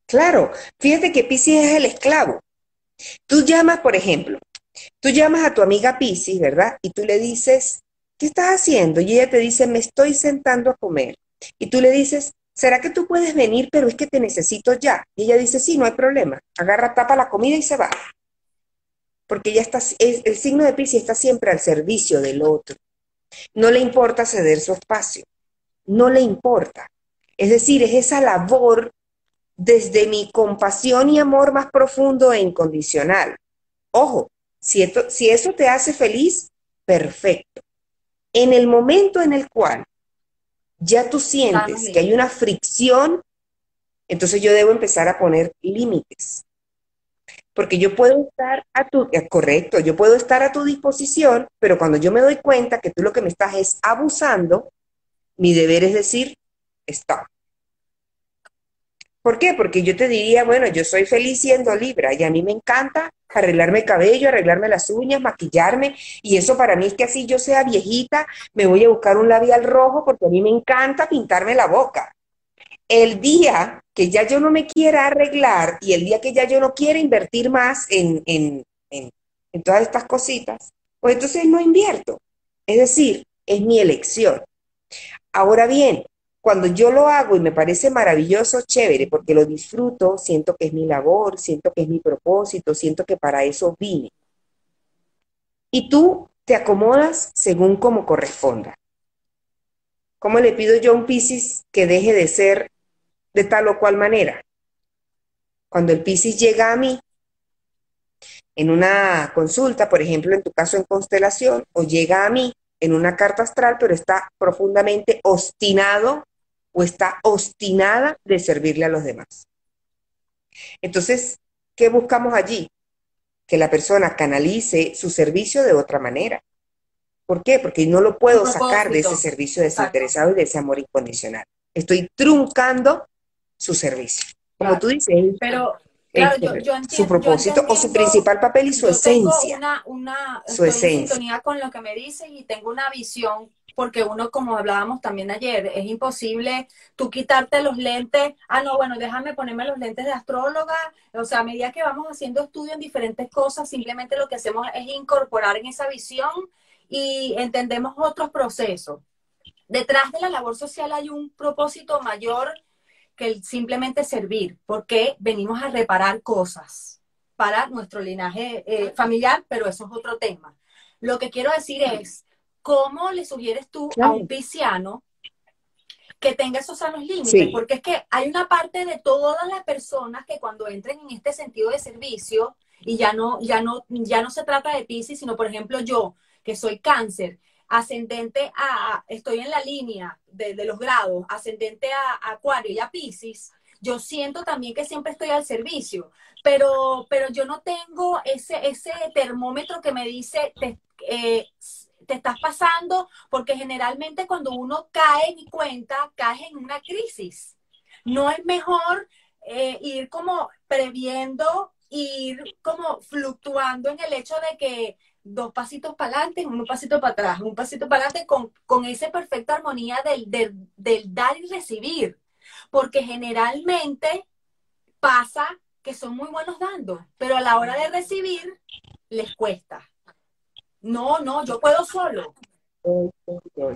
Claro, fíjate que Pisces es el esclavo. Tú llamas, por ejemplo, tú llamas a tu amiga Pisces, ¿verdad? Y tú le dices, ¿qué estás haciendo? Y ella te dice, me estoy sentando a comer. Y tú le dices, ¿será que tú puedes venir, pero es que te necesito ya? Y ella dice, sí, no hay problema. Agarra, tapa la comida y se va. Porque ella está, el signo de Pisces está siempre al servicio del otro. No le importa ceder su espacio. No le importa. Es decir, es esa labor desde mi compasión y amor más profundo e incondicional. Ojo, si, si eso te hace feliz, perfecto. En el momento en el cual ya tú sientes que hay una fricción, entonces yo debo empezar a poner límites. Porque yo puedo estar a tu, eh, correcto, yo puedo estar a tu disposición, pero cuando yo me doy cuenta que tú lo que me estás es abusando, mi deber es decir, stop. ¿Por qué? Porque yo te diría, bueno, yo soy feliz siendo Libra y a mí me encanta arreglarme el cabello, arreglarme las uñas, maquillarme y eso para mí es que así yo sea viejita, me voy a buscar un labial rojo porque a mí me encanta pintarme la boca. El día que ya yo no me quiera arreglar y el día que ya yo no quiera invertir más en, en, en, todas estas cositas, pues entonces no invierto. Es decir, es mi elección. Ahora bien, cuando yo lo hago y me parece maravilloso, chévere, porque lo disfruto, siento que es mi labor, siento que es mi propósito, siento que para eso vine. Y tú te acomodas según como corresponda. ¿Cómo le pido yo a un Piscis que deje de ser de tal o cual manera? cuando el Piscis llega a mí en una consulta, por ejemplo, en tu caso en constelación, o llega a mí en una carta astral, pero está profundamente obstinado o está obstinada de servirle a los demás. Entonces, ¿qué buscamos allí? Que la persona canalice su servicio de otra manera. ¿Por qué? Porque no lo puedo sacar de ese servicio desinteresado y de ese amor incondicional. Estoy truncando su servicio. Como tú dices, pero su propósito o su principal papel y su esencia. Una, una, su estoy en sintonía con lo que me dices y tengo una visión porque uno, como hablábamos también ayer, es imposible tú quitarte los lentes, ah, no, bueno, déjame ponerme los lentes de astróloga, o sea, a medida que vamos haciendo estudio en diferentes cosas, simplemente lo que hacemos es incorporar en esa visión y entendemos otros procesos. Detrás de la labor social hay un propósito mayor que el simplemente servir, porque venimos a reparar cosas para nuestro linaje eh, familiar, pero eso es otro tema. Lo que quiero decir es, ¿cómo le sugieres tú a un pisciano que tenga esos sanos límites? Porque es que hay una parte de todas las personas que cuando entren en este sentido de servicio, y ya no, ya no, ya no se trata de Piscis, sino por ejemplo yo, que soy cáncer, ascendente a, estoy en la línea de, los grados, ascendente a, Acuario y a Pisces, yo siento también que siempre estoy al servicio, pero, pero yo no tengo ese, ese termómetro que me dice, te, eh, te estás pasando, porque generalmente cuando uno cae en cuenta, caes en una crisis. No es mejor eh, ir como previendo, ir como fluctuando en el hecho de que dos pasitos para adelante, un pasito para atrás, un pasito para adelante con, con esa perfecta armonía del, del, dar y recibir. Porque generalmente pasa que son muy buenos dando, pero a la hora de recibir les cuesta. No, no, yo puedo solo.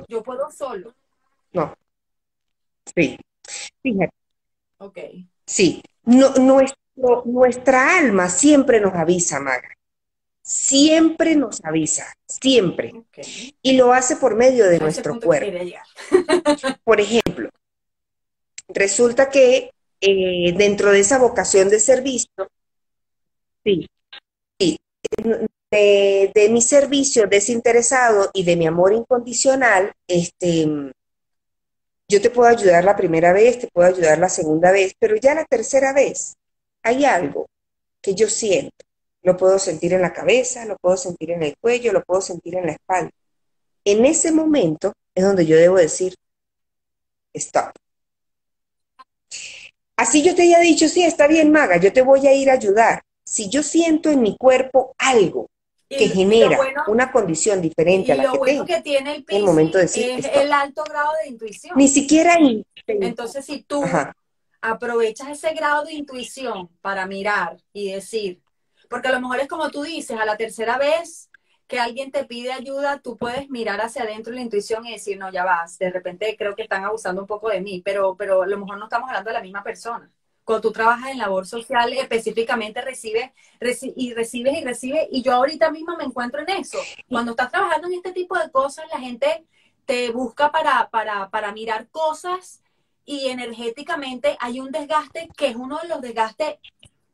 Yo puedo solo. No. Sí. Fíjate. Ok. Sí. No, nuestro, nuestra alma siempre nos avisa, Maga siempre nos avisa, siempre. Y lo hace por medio de nuestro cuerpo. por ejemplo, resulta que eh, dentro de esa vocación de servicio, sí, de, mi servicio desinteresado y de mi amor incondicional, este, yo te puedo ayudar la primera vez, te puedo ayudar la segunda vez, pero ya la tercera vez hay algo que yo siento lo puedo sentir en la cabeza, lo puedo sentir en el cuello, lo puedo sentir en la espalda. En ese momento es donde yo debo decir, stop. Así yo te haya dicho, sí, está bien, maga, yo te voy a ir a ayudar. Si yo siento en mi cuerpo algo que genera una condición diferente a la que tengo, que tiene el, el momento de decir, es el alto grado de intuición. Ni siquiera. Entonces, si tú aprovechas ese grado de intuición para mirar y decir, porque a lo mejor es como tú dices, a la tercera vez que alguien te pide ayuda, tú puedes mirar hacia adentro la intuición y decir, no, ya vas, de repente creo que están abusando un poco de mí, pero, pero a lo mejor no estamos hablando de la misma persona. Cuando tú trabajas en labor social, específicamente recibes y recibes y recibes, y yo ahorita mismo me encuentro en eso. Cuando estás trabajando en este tipo de cosas, la gente te busca para, para, para mirar cosas y energéticamente hay un desgaste que es uno de los desgastes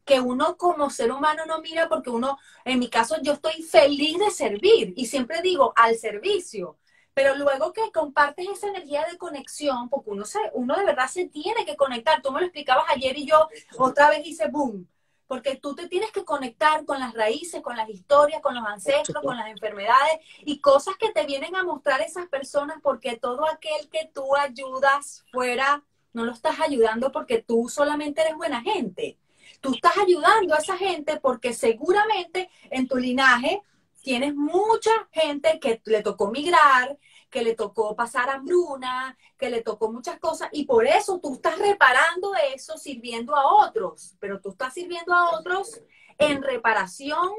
que uno como ser humano no mira porque uno, en mi caso, yo estoy feliz de servir y siempre digo al servicio. Pero luego que compartes esa energía de conexión, porque uno, se, uno de verdad se tiene que conectar. Tú me lo explicabas ayer y yo otra vez hice boom. Porque tú te tienes que conectar con las raíces, con las historias, con los ancestros, con las enfermedades y cosas que te vienen a mostrar esas personas porque todo aquel que tú ayudas fuera, no lo estás ayudando porque tú solamente eres buena gente Tú estás ayudando a esa gente porque seguramente en tu linaje tienes mucha gente que le tocó migrar, que le tocó pasar hambruna, que le tocó muchas cosas y por eso tú estás reparando eso sirviendo a otros, pero tú estás sirviendo a otros en reparación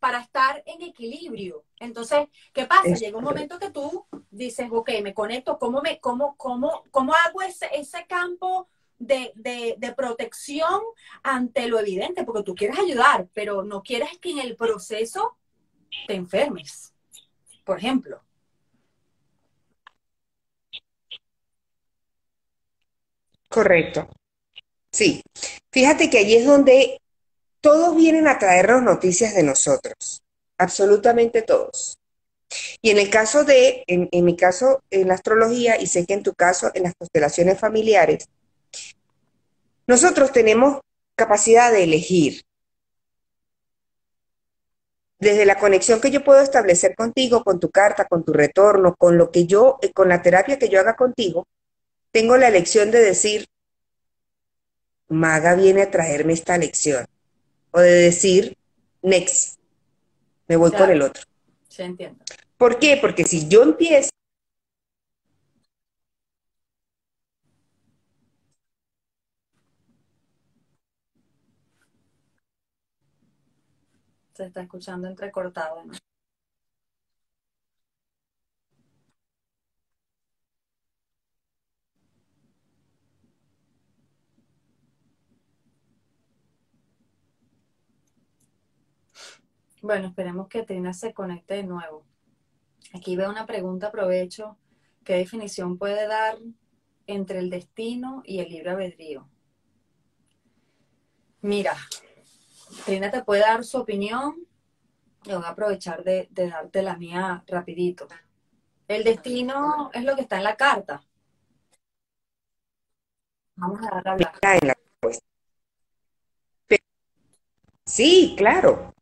para estar en equilibrio. Entonces, ¿qué pasa? Llega un momento que tú dices, ok, me conecto, ¿cómo, me, cómo, cómo, cómo hago ese, ese campo de, protección ante lo evidente, porque tú quieres ayudar, pero no quieres que en el proceso te enfermes, por ejemplo. Correcto. Sí, fíjate que allí es donde todos vienen a traernos noticias de nosotros, absolutamente todos. Y en el caso de, en, en, mi caso, en la astrología, y sé que en tu caso, en las constelaciones familiares, nosotros tenemos capacidad de elegir. Desde la conexión que yo puedo establecer contigo, con tu carta, con tu retorno, con lo que yo, con la terapia que yo haga contigo, tengo la elección de decir, Maga viene a traerme esta lección. O de decir, next, me voy con el otro. Se entiende. ¿Por qué? Porque si yo empiezo Se está escuchando entrecortado, ¿no? Bueno, esperemos que Trina se conecte de nuevo. Aquí veo una pregunta, aprovecho. ¿Qué definición puede dar entre el destino y el libre albedrío? Mira, Trina te puede dar su opinión. Yo voy a aprovechar de, darte la mía rapidito. El destino es lo que está en la carta. Vamos a dar a hablar. Sí, claro.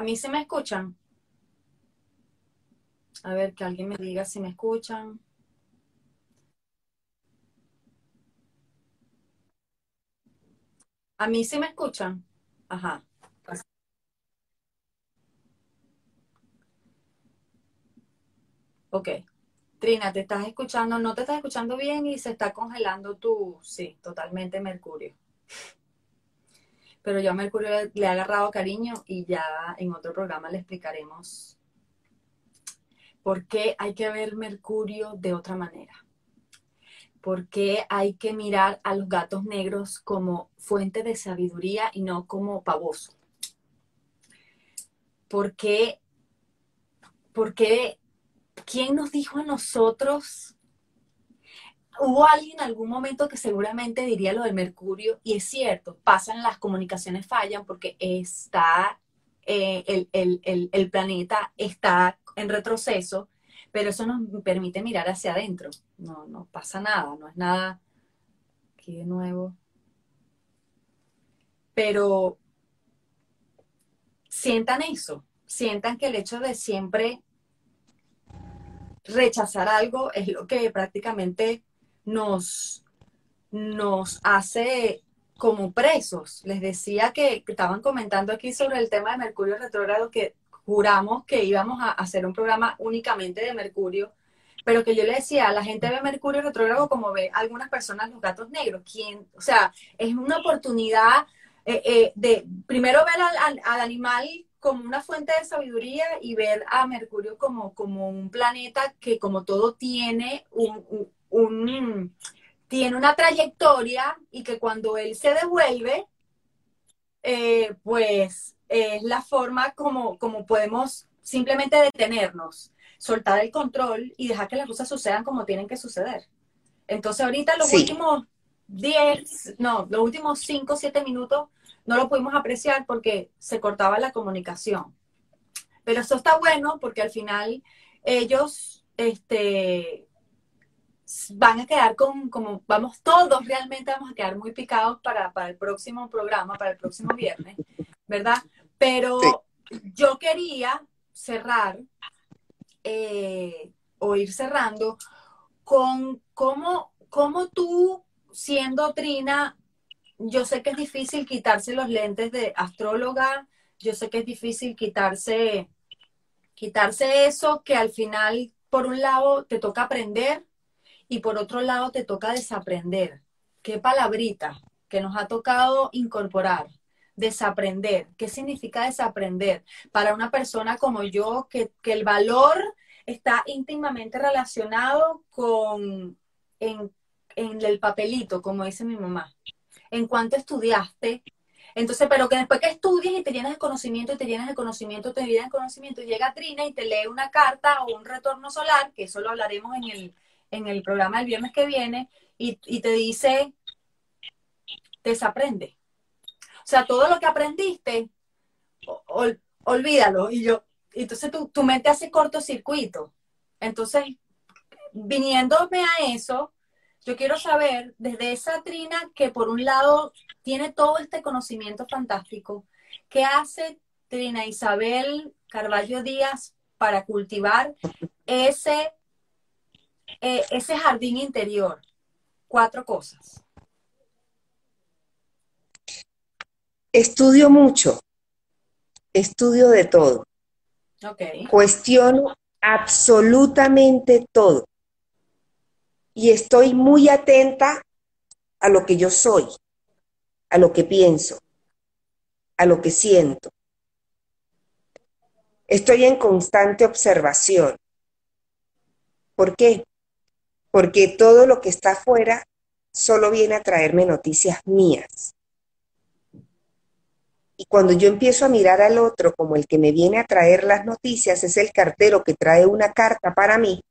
A mí se me escuchan. A ver, que alguien me diga si me escuchan. A mí sí me escuchan. Ajá. Ok. Trina, te estás escuchando, no te estás escuchando bien y se está congelando tu, sí, totalmente Mercurio pero yo a Mercurio le he agarrado cariño y ya en otro programa le explicaremos por qué hay que ver Mercurio de otra manera. ¿Por qué hay que mirar a los gatos negros como fuente de sabiduría y no como pavoso? ¿Por qué, por qué quién nos dijo a nosotros hubo alguien en algún momento que seguramente diría lo del mercurio, y es cierto, pasan las comunicaciones fallan porque está, eh, el, planeta está en retroceso, pero eso nos permite mirar hacia adentro. No, no pasa nada, no es nada. Aquí de nuevo. Pero sientan eso, sientan que el hecho de siempre rechazar algo es lo que prácticamente nos, nos hace como presos. Les decía que, estaban comentando aquí sobre el tema de Mercurio retrógrado que juramos que íbamos a hacer un programa únicamente de Mercurio, pero que yo le decía, la gente ve Mercurio retrógrado como ve algunas personas los gatos negros. ¿Quién? O sea, es una oportunidad eh, eh, de primero ver al, al, animal como una fuente de sabiduría y ver a Mercurio como, como un planeta que como todo tiene un, un, tiene una trayectoria y que cuando él se devuelve, eh, pues es la forma como, como podemos simplemente detenernos, soltar el control y dejar que las cosas sucedan como tienen que suceder. Entonces ahorita los últimos 10, no, los últimos 5 o 7 minutos no lo pudimos apreciar porque se cortaba la comunicación. Pero eso está bueno porque al final ellos este, van a quedar con, como vamos todos realmente vamos a quedar muy picados para, el próximo programa, para el próximo viernes, ¿verdad? Pero yo quería cerrar eh, o ir cerrando con, ¿cómo, cómo tú, siendo Trina, yo sé que es difícil quitarse los lentes de astróloga, yo sé que es difícil quitarse, quitarse eso que al final, por un lado, te toca aprender y por otro lado, te toca desaprender. Qué palabrita que nos ha tocado incorporar. Desaprender. ¿Qué significa desaprender? Para una persona como yo, que, que el valor está íntimamente relacionado con en, en el papelito, como dice mi mamá. En cuanto estudiaste, entonces, pero que después que estudies y te llenas de conocimiento y te llenas de conocimiento, te llenas de conocimiento, y llega Trina y te lee una carta o un retorno solar, que eso lo hablaremos en el, en el programa del viernes que viene, y, y te dice, desaprende. O sea, todo lo que aprendiste, olvídalo. Y yo, entonces tu, tu mente hace cortocircuito. Entonces, viniéndome a eso, yo quiero saber desde esa Trina que por un lado tiene todo este conocimiento fantástico, ¿qué hace Trina Isabel Carballo Díaz para cultivar ese, eh, ese jardín interior? Cuatro cosas. Estudio mucho, estudio de todo. Okay. Cuestiono absolutamente todo. Y estoy muy atenta a lo que yo soy, a lo que pienso, a lo que siento. Estoy en constante observación. ¿Por qué? Porque todo lo que está afuera solo viene a traerme noticias mías. Y cuando yo empiezo a mirar al otro como el que me viene a traer las noticias, es el cartero que trae una carta para mí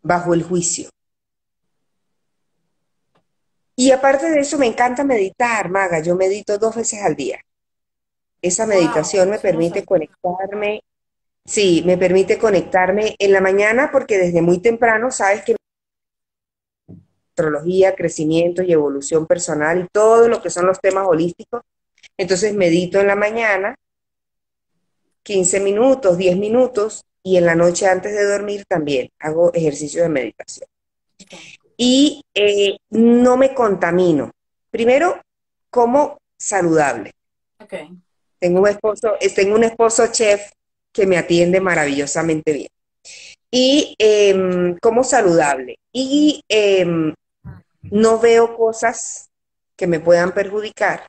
bajo el juicio. Y aparte de eso, me encanta meditar, Maga. Yo medito dos veces al día. Esa meditación me permite conectarme, sí, me permite conectarme en la mañana porque desde muy temprano sabes que astrología, crecimiento y evolución personal y todo lo que son los temas holísticos entonces medito en la mañana 15 minutos, 10 minutos y en la noche antes de dormir también hago ejercicio de meditación. Y eh, no me contamino. Primero, como saludable. Tengo un esposo, eh, tengo un esposo chef que me atiende maravillosamente bien. Y em, como saludable. Y em, no veo cosas que me puedan perjudicar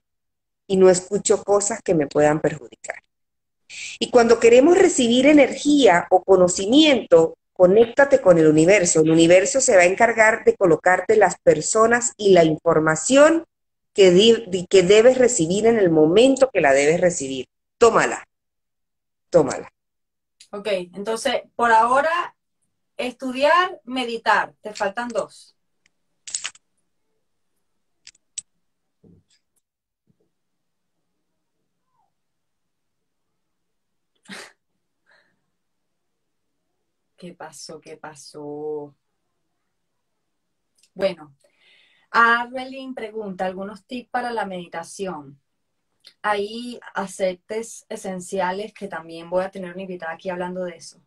y no escucho cosas que me puedan perjudicar. Y cuando queremos recibir energía o conocimiento, conéctate con el universo. El universo se va a encargar de colocarte las personas y la información que, que debes recibir en el momento que la debes recibir. Tómala, tómala. Ok, entonces, por ahora, estudiar, meditar, te faltan dos. ¿Qué pasó? ¿Qué pasó? Bueno, Arlene pregunta, algunos tips para la meditación. Hay aceites esenciales que también voy a tener una invitada aquí hablando de eso.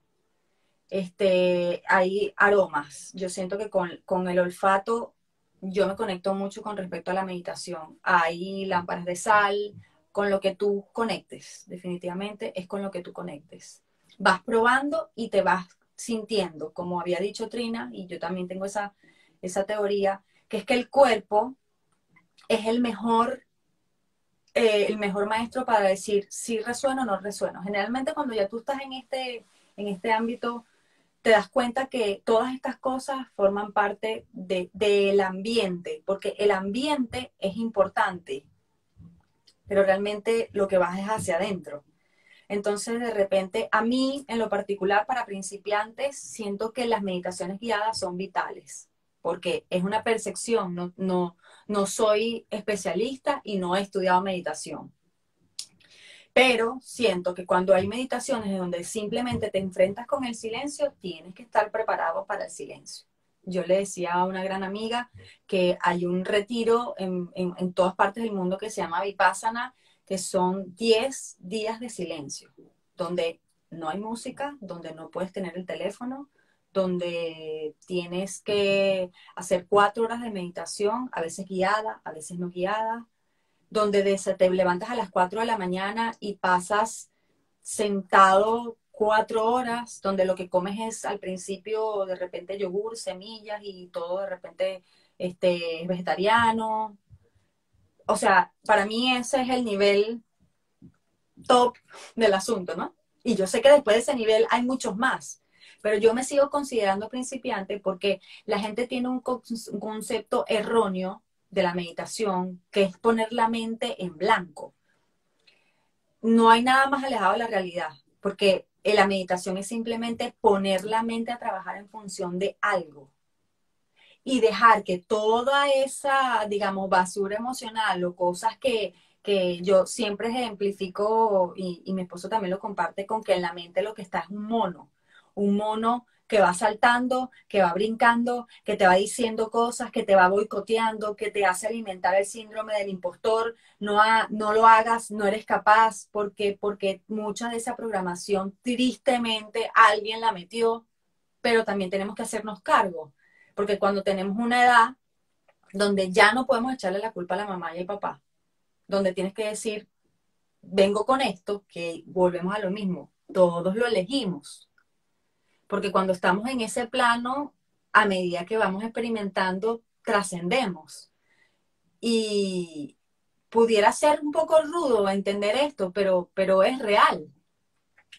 Este, hay aromas. Yo siento que con, con el olfato yo me conecto mucho con respecto a la meditación. Hay lámparas de sal, con lo que tú conectes, definitivamente es con lo que tú conectes. Vas probando y te vas sintiendo, como había dicho Trina, y yo también tengo esa, esa teoría, que es que el cuerpo es el mejor, eh, el mejor maestro para decir si resueno o no resueno. Generalmente cuando ya tú estás en este, en este ámbito, te das cuenta que todas estas cosas forman parte del ambiente, porque el ambiente es importante, pero realmente lo que vas es hacia adentro. Entonces, de repente, a mí, en lo particular, para principiantes, siento que las meditaciones guiadas son vitales, porque es una percepción, no, no, no soy especialista y no he estudiado meditación. Pero siento que cuando hay meditaciones donde simplemente te enfrentas con el silencio, tienes que estar preparado para el silencio. Yo le decía a una gran amiga que hay un retiro en, en, todas partes del mundo que se llama Vipassana, que son 10 días de silencio, donde no hay música, donde no puedes tener el teléfono, donde tienes que hacer cuatro horas de meditación, a veces guiada, a veces no guiada, donde te levantas a las cuatro de la mañana y pasas sentado cuatro horas, donde lo que comes es al principio de repente yogur, semillas y todo de repente este, vegetariano. O sea, para mí ese es el nivel top del asunto, ¿no? Y yo sé que después de ese nivel hay muchos más, pero yo me sigo considerando principiante porque la gente tiene un, concepto erróneo de la meditación, que es poner la mente en blanco. No hay nada más alejado de la realidad, porque la meditación es simplemente poner la mente a trabajar en función de algo y dejar que toda esa, digamos, basura emocional o cosas que, yo siempre ejemplifico y, y mi esposo también lo comparte con que en la mente lo que está es un mono, un mono que va saltando, que va brincando, que te va diciendo cosas, que te va boicoteando, que te hace alimentar el síndrome del impostor, no, lo hagas, no eres capaz, porque, porque mucha de esa programación tristemente alguien la metió, pero también tenemos que hacernos cargo, porque cuando tenemos una edad donde ya no podemos echarle la culpa a la mamá y al papá, donde tienes que decir, vengo con esto, que volvemos a lo mismo, todos lo elegimos, porque cuando estamos en ese plano, a medida que vamos experimentando, trascendemos. Y pudiera ser un poco rudo entender esto, pero, pero es real.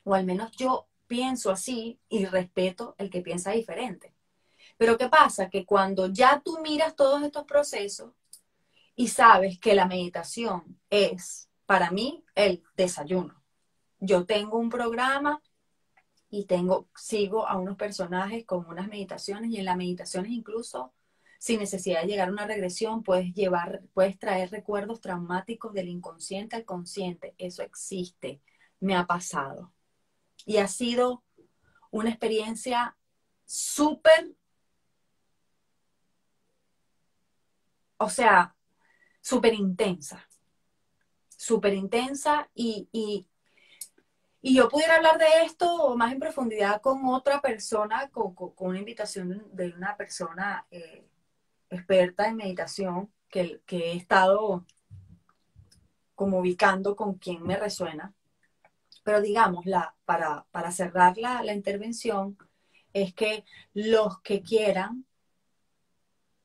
O al menos yo pienso así y respeto el que piensa diferente. Pero ¿qué pasa? Que cuando ya tú miras todos estos procesos y sabes que la meditación es para mí el desayuno. Yo tengo un programa y tengo, sigo a unos personajes con unas meditaciones y en las meditaciones incluso sin necesidad de llegar a una regresión puedes llevar, puedes traer recuerdos traumáticos del inconsciente al consciente. Eso existe, me ha pasado. Y ha sido una experiencia súper, o sea, súper intensa, súper intensa y, y y yo pudiera hablar de esto más en profundidad con otra persona, con, una invitación de una persona eh, experta en meditación que, he estado como ubicando con quien me resuena. Pero digamos, la, para, para cerrar la, la intervención, es que los que quieran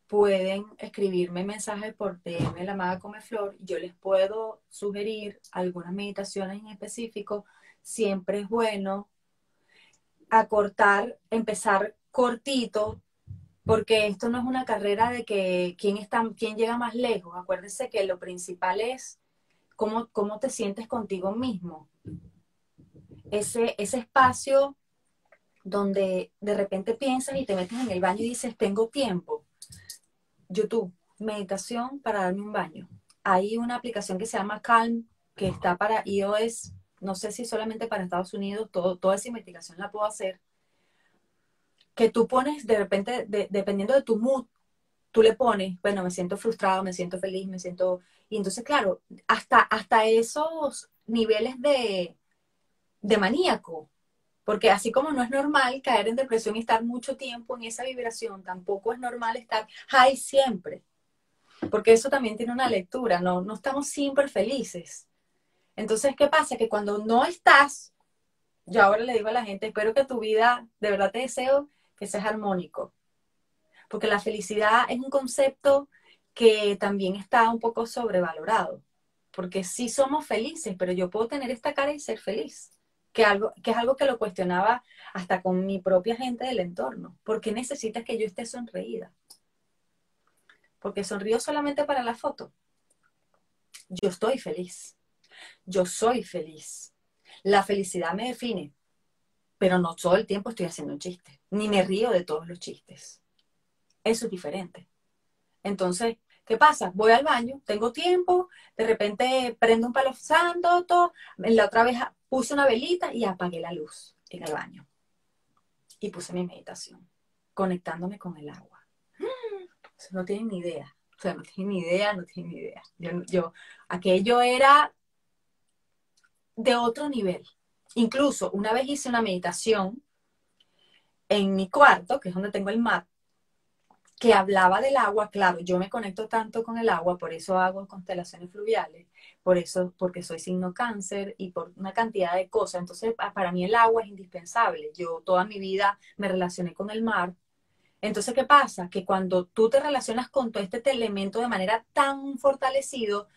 pueden escribirme mensajes por DM La Maga Come Flor. Yo les puedo sugerir algunas meditaciones en específico siempre es bueno acortar, empezar cortito, porque esto no es una carrera de que quién, está, quién llega más lejos. Acuérdense que lo principal es cómo, cómo te sientes contigo mismo. Ese, ese espacio donde de repente piensas y te metes en el baño y dices, tengo tiempo. YouTube, meditación para darme un baño. Hay una aplicación que se llama Calm, que está para iOS no sé si solamente para Estados Unidos, todo, toda esa investigación la puedo hacer, que tú pones de repente, dependiendo de tu mood, tú le pones, bueno, me siento frustrado, me siento feliz, me siento... Y entonces, claro, hasta, hasta esos niveles de, de maníaco, porque así como no es normal caer en depresión y estar mucho tiempo en esa vibración, tampoco es normal estar high siempre, porque eso también tiene una lectura, no, no estamos siempre felices. Entonces, ¿qué pasa? Que cuando no estás, yo ahora le digo a la gente, espero que tu vida, de verdad te deseo que seas armónico. Porque la felicidad es un concepto que también está un poco sobrevalorado. Porque sí somos felices, pero yo puedo tener esta cara y ser feliz. Que, algo, que es algo que lo cuestionaba hasta con mi propia gente del entorno. ¿Por qué necesitas que yo esté sonreída? Porque sonrío solamente para la foto. Yo estoy feliz yo soy feliz. La felicidad me define, pero no todo el tiempo estoy haciendo un chiste, ni me río de todos los chistes. Eso es diferente. Entonces, ¿qué pasa? Voy al baño, tengo tiempo, de repente prendo un palo santo, la otra vez puse una velita y apagué la luz en el baño. Y puse mi meditación, conectándome con el agua. no tienen ni idea. O sea, no tienen ni idea, no tienen ni idea. Yo, aquello era de otro nivel. Incluso una vez hice una meditación en mi cuarto, que es donde tengo el mar, que hablaba del agua, claro, yo me conecto tanto con el agua, por eso hago constelaciones fluviales, por eso, porque soy signo cáncer y por una cantidad de cosas. Entonces, para mí el agua es indispensable. Yo toda mi vida me relacioné con el mar. Entonces, ¿qué pasa? Que cuando tú te relacionas con todo este elemento de manera tan fortalecido,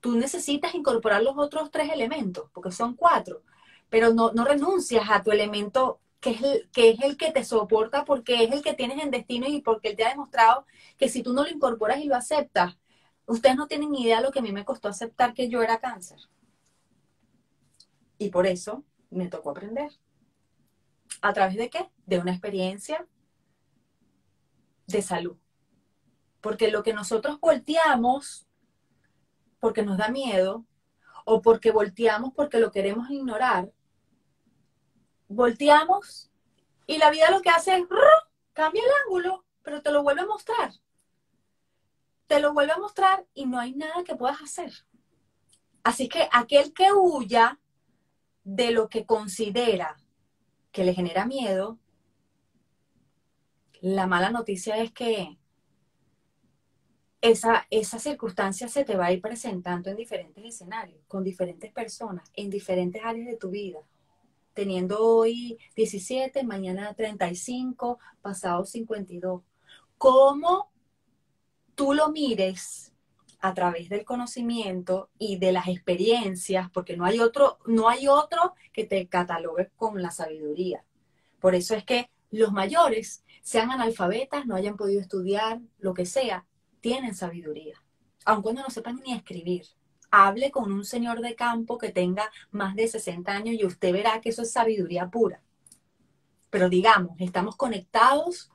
tú necesitas incorporar los otros tres elementos, porque son cuatro, pero no, no renuncias a tu elemento que es, el, que es el que te soporta porque es el que tienes en destino y porque él te ha demostrado que si tú no lo incorporas y lo aceptas, ustedes no tienen ni idea de lo que a mí me costó aceptar que yo era cáncer. Y por eso me tocó aprender. ¿A través de qué? De una experiencia de salud. Porque lo que nosotros volteamos porque nos da miedo o porque volteamos porque lo queremos ignorar, volteamos y la vida lo que hace es cambia el ángulo, pero te lo vuelve a mostrar. Te lo vuelve a mostrar y no hay nada que puedas hacer. Así que aquel que huya de lo que considera que le genera miedo, la mala noticia es que esa, esa circunstancia se te va a ir presentando en diferentes escenarios, con diferentes personas, en diferentes áreas de tu vida teniendo hoy 17, mañana 35, pasado 52. ¿Cómo tú lo mires a través del conocimiento y de las experiencias, porque no hay otro, no hay otro que te catalogue con la sabiduría. Por eso es que los mayores, sean analfabetas, no hayan podido estudiar, lo que sea, tienen sabiduría, aun cuando no sepan ni escribir hable con un señor de campo que tenga más de 60 años y usted verá que eso es sabiduría pura. Pero digamos, estamos conectados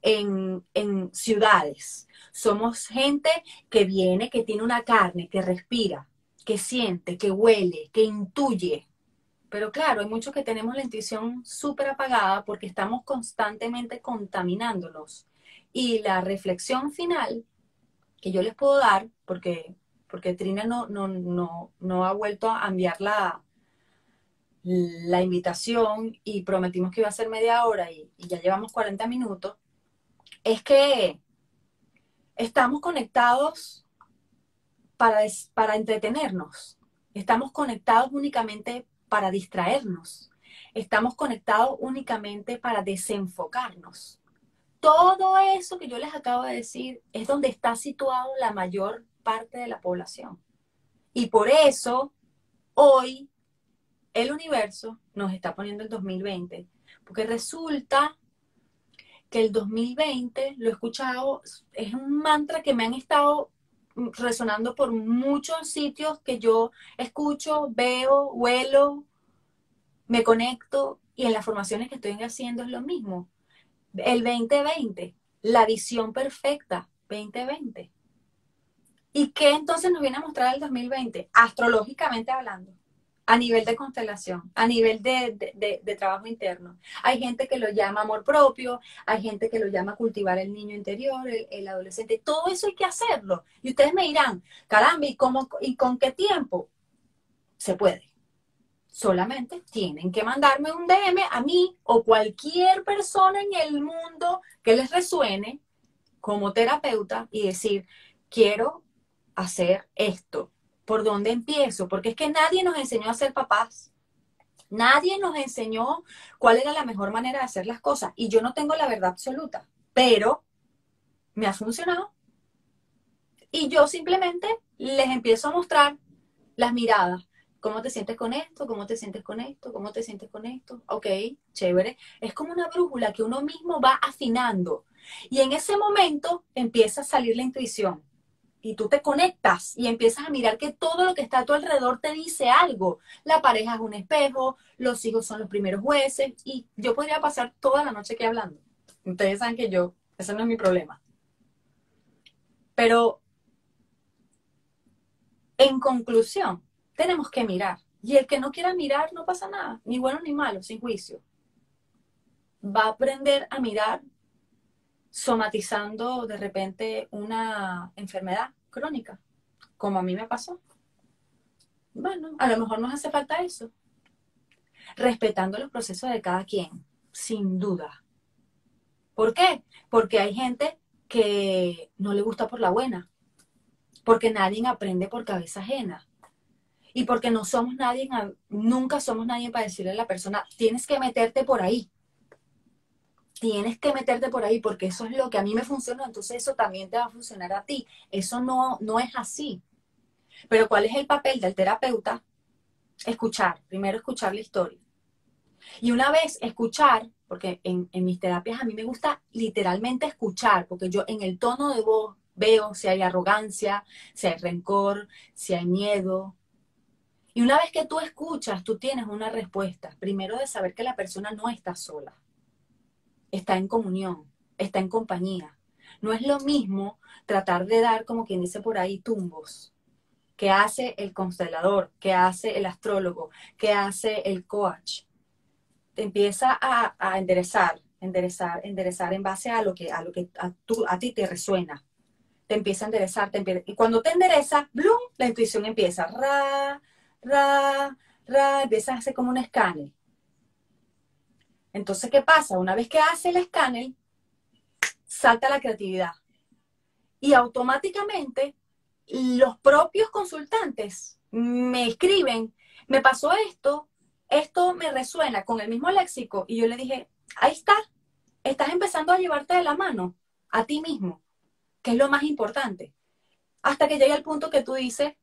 en, en ciudades. Somos gente que viene, que tiene una carne, que respira, que siente, que huele, que intuye. Pero claro, hay muchos que tenemos la intuición súper apagada porque estamos constantemente contaminándonos. Y la reflexión final que yo les puedo dar, porque porque Trina no, no, no, ha vuelto a enviar la, la invitación y prometimos que iba a ser media hora y, ya llevamos 40 minutos, es que estamos conectados para, para entretenernos, estamos conectados únicamente para distraernos, estamos conectados únicamente para desenfocarnos. Todo eso que yo les acabo de decir es donde está situado la mayor parte de la población. Y por eso hoy el universo nos está poniendo el 2020, porque resulta que el 2020, lo he escuchado, es un mantra que me han estado resonando por muchos sitios que yo escucho, veo, huelo, me conecto y en las formaciones que estoy haciendo es lo mismo. El 2020, la visión perfecta, 2020. ¿Y qué entonces nos viene a mostrar el 2020? Astrológicamente hablando, a nivel de constelación, a nivel de, trabajo interno. Hay gente que lo llama amor propio, hay gente que lo llama cultivar el niño interior, el, adolescente. Todo eso hay que hacerlo. Y ustedes me dirán, caramba, ¿y, cómo, ¿y con qué tiempo? Se puede. Solamente tienen que mandarme un DM a mí o cualquier persona en el mundo que les resuene como terapeuta y decir, quiero hacer esto? ¿Por dónde empiezo? Porque es que nadie nos enseñó a ser papás. Nadie nos enseñó cuál era la mejor manera de hacer las cosas. Y yo no tengo la verdad absoluta, pero me ha funcionado. Y yo simplemente les empiezo a mostrar las miradas. ¿Cómo te sientes con esto? ¿Cómo te sientes con esto? ¿Cómo te sientes con esto? Ok, chévere. Es como una brújula que uno mismo va afinando. Y en ese momento empieza a salir la intuición y tú te conectas y empiezas a mirar que todo lo que está a tu alrededor te dice algo. La pareja es un espejo, los hijos son los primeros jueces y yo podría pasar toda la noche aquí hablando. Ustedes saben que yo, ese no es mi problema. Pero en conclusión, tenemos que mirar. Y el que no quiera mirar, no pasa nada, ni bueno ni malo, sin juicio. Va a aprender a mirar somatizando de repente una enfermedad crónica, como a mí me pasó. Bueno, a lo mejor nos hace falta eso. Respetando los procesos de cada quien, sin duda. ¿Por qué? Porque hay gente que no le gusta por la buena, porque nadie aprende por cabeza ajena y porque no somos nadie, nunca somos nadie para decirle a la persona, tienes que meterte por ahí. Tienes que meterte por ahí porque eso es lo que a mí me funciona, entonces eso también te va a funcionar a ti. Eso no, no es así. Pero ¿cuál es el papel del terapeuta? Escuchar, primero escuchar la historia. Y una vez escuchar, porque en, en mis terapias a mí me gusta literalmente escuchar, porque yo en el tono de voz veo si hay arrogancia, si hay rencor, si hay miedo, y una vez que tú escuchas, tú tienes una respuesta. Primero de saber que la persona no está sola, está en comunión, está en compañía. No es lo mismo tratar de dar, como quien dice por ahí, tumbos, que hace el constelador, que hace el astrólogo, que hace el coach. Te empieza a, enderezar, enderezar, enderezar en base a lo que a, lo que a, a ti te resuena. Te empieza a enderezar, te y cuando te endereza, ¡blum! la intuición empieza, ra, ra, ra, empiezas a hacer como un escáner. Entonces, ¿qué pasa? Una vez que hace el escáner, salta la creatividad. Y automáticamente los propios consultantes me escriben, me pasó esto, esto me resuena con el mismo léxico. Y yo le dije, ahí está, estás empezando a llevarte de la mano a ti mismo, que es lo más importante. Hasta que llegue el punto que tú dices,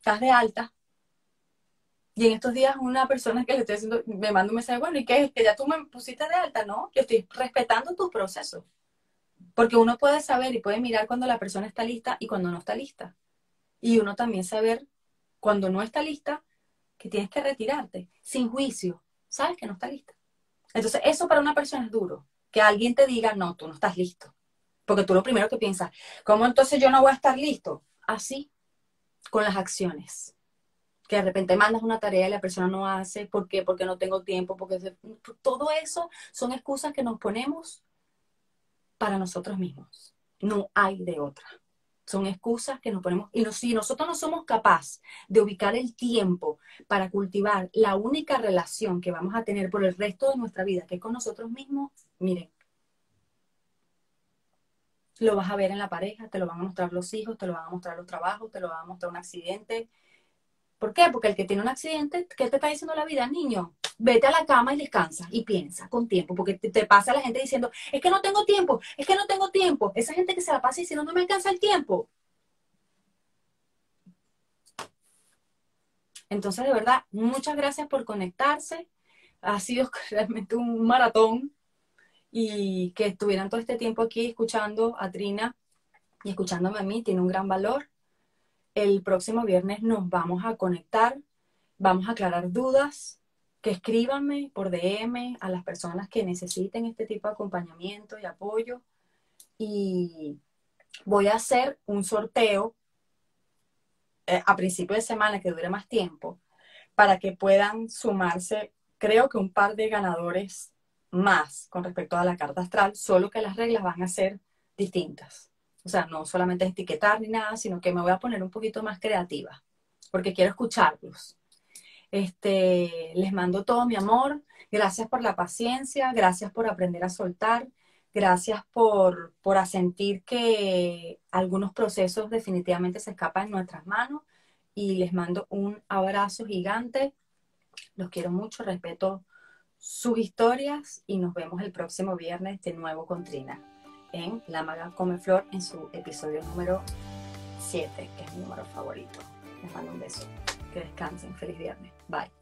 estás de alta. Y en estos días una persona que le estoy haciendo, me manda un mensaje, bueno, ¿y qué es? ¿Que ya tú me pusiste de alta? No, yo estoy respetando tu proceso. Porque uno puede saber y puede mirar cuando la persona está lista y cuando no está lista. Y uno también saber cuando no está lista que tienes que retirarte sin juicio. Sabes que no está lista. Entonces, eso para una persona es duro. Que alguien te diga, no, tú no estás listo. Porque tú lo primero que piensas, ¿cómo entonces yo no voy a estar listo? Así con las acciones. Que de repente mandas una tarea y la persona no hace, ¿por qué? Porque no tengo tiempo, porque todo eso son excusas que nos ponemos para nosotros mismos. No hay de otra. Son excusas que nos ponemos. Y si nosotros no somos capaces de ubicar el tiempo para cultivar la única relación que vamos a tener por el resto de nuestra vida, que es con nosotros mismos, miren, lo vas a ver en la pareja, te lo van a mostrar los hijos, te lo van a mostrar los trabajos, te lo van a mostrar un accidente. ¿Por qué? Porque el que tiene un accidente, ¿qué te está diciendo la vida, niño? Vete a la cama y descansa y piensa con tiempo, porque te, pasa la gente diciendo, es que no tengo tiempo, es que no tengo tiempo. Esa gente que se la pasa diciendo, no me alcanza el tiempo. Entonces, de verdad, muchas gracias por conectarse. Ha sido realmente un maratón y que estuvieran todo este tiempo aquí escuchando a Trina y escuchándome a mí tiene un gran valor. El próximo viernes nos vamos a conectar, vamos a aclarar dudas, que escríbanme por DM a las personas que necesiten este tipo de acompañamiento y apoyo. Y voy a hacer un sorteo eh, a principio de semana que dure más tiempo para que puedan sumarse, creo que un par de ganadores más con respecto a la carta astral, solo que las reglas van a ser distintas. O sea, no solamente etiquetar ni nada, sino que me voy a poner un poquito más creativa, porque quiero escucharlos. Este, les mando todo mi amor, gracias por la paciencia, gracias por aprender a soltar, gracias por, por asentir que algunos procesos definitivamente se escapan en nuestras manos y les mando un abrazo gigante. Los quiero mucho, respeto sus historias y nos vemos el próximo viernes de nuevo con Trina en La Maga Come Flor en su episodio número 7, que es mi número favorito. Les mando un beso. Que descansen. Feliz viernes. Bye.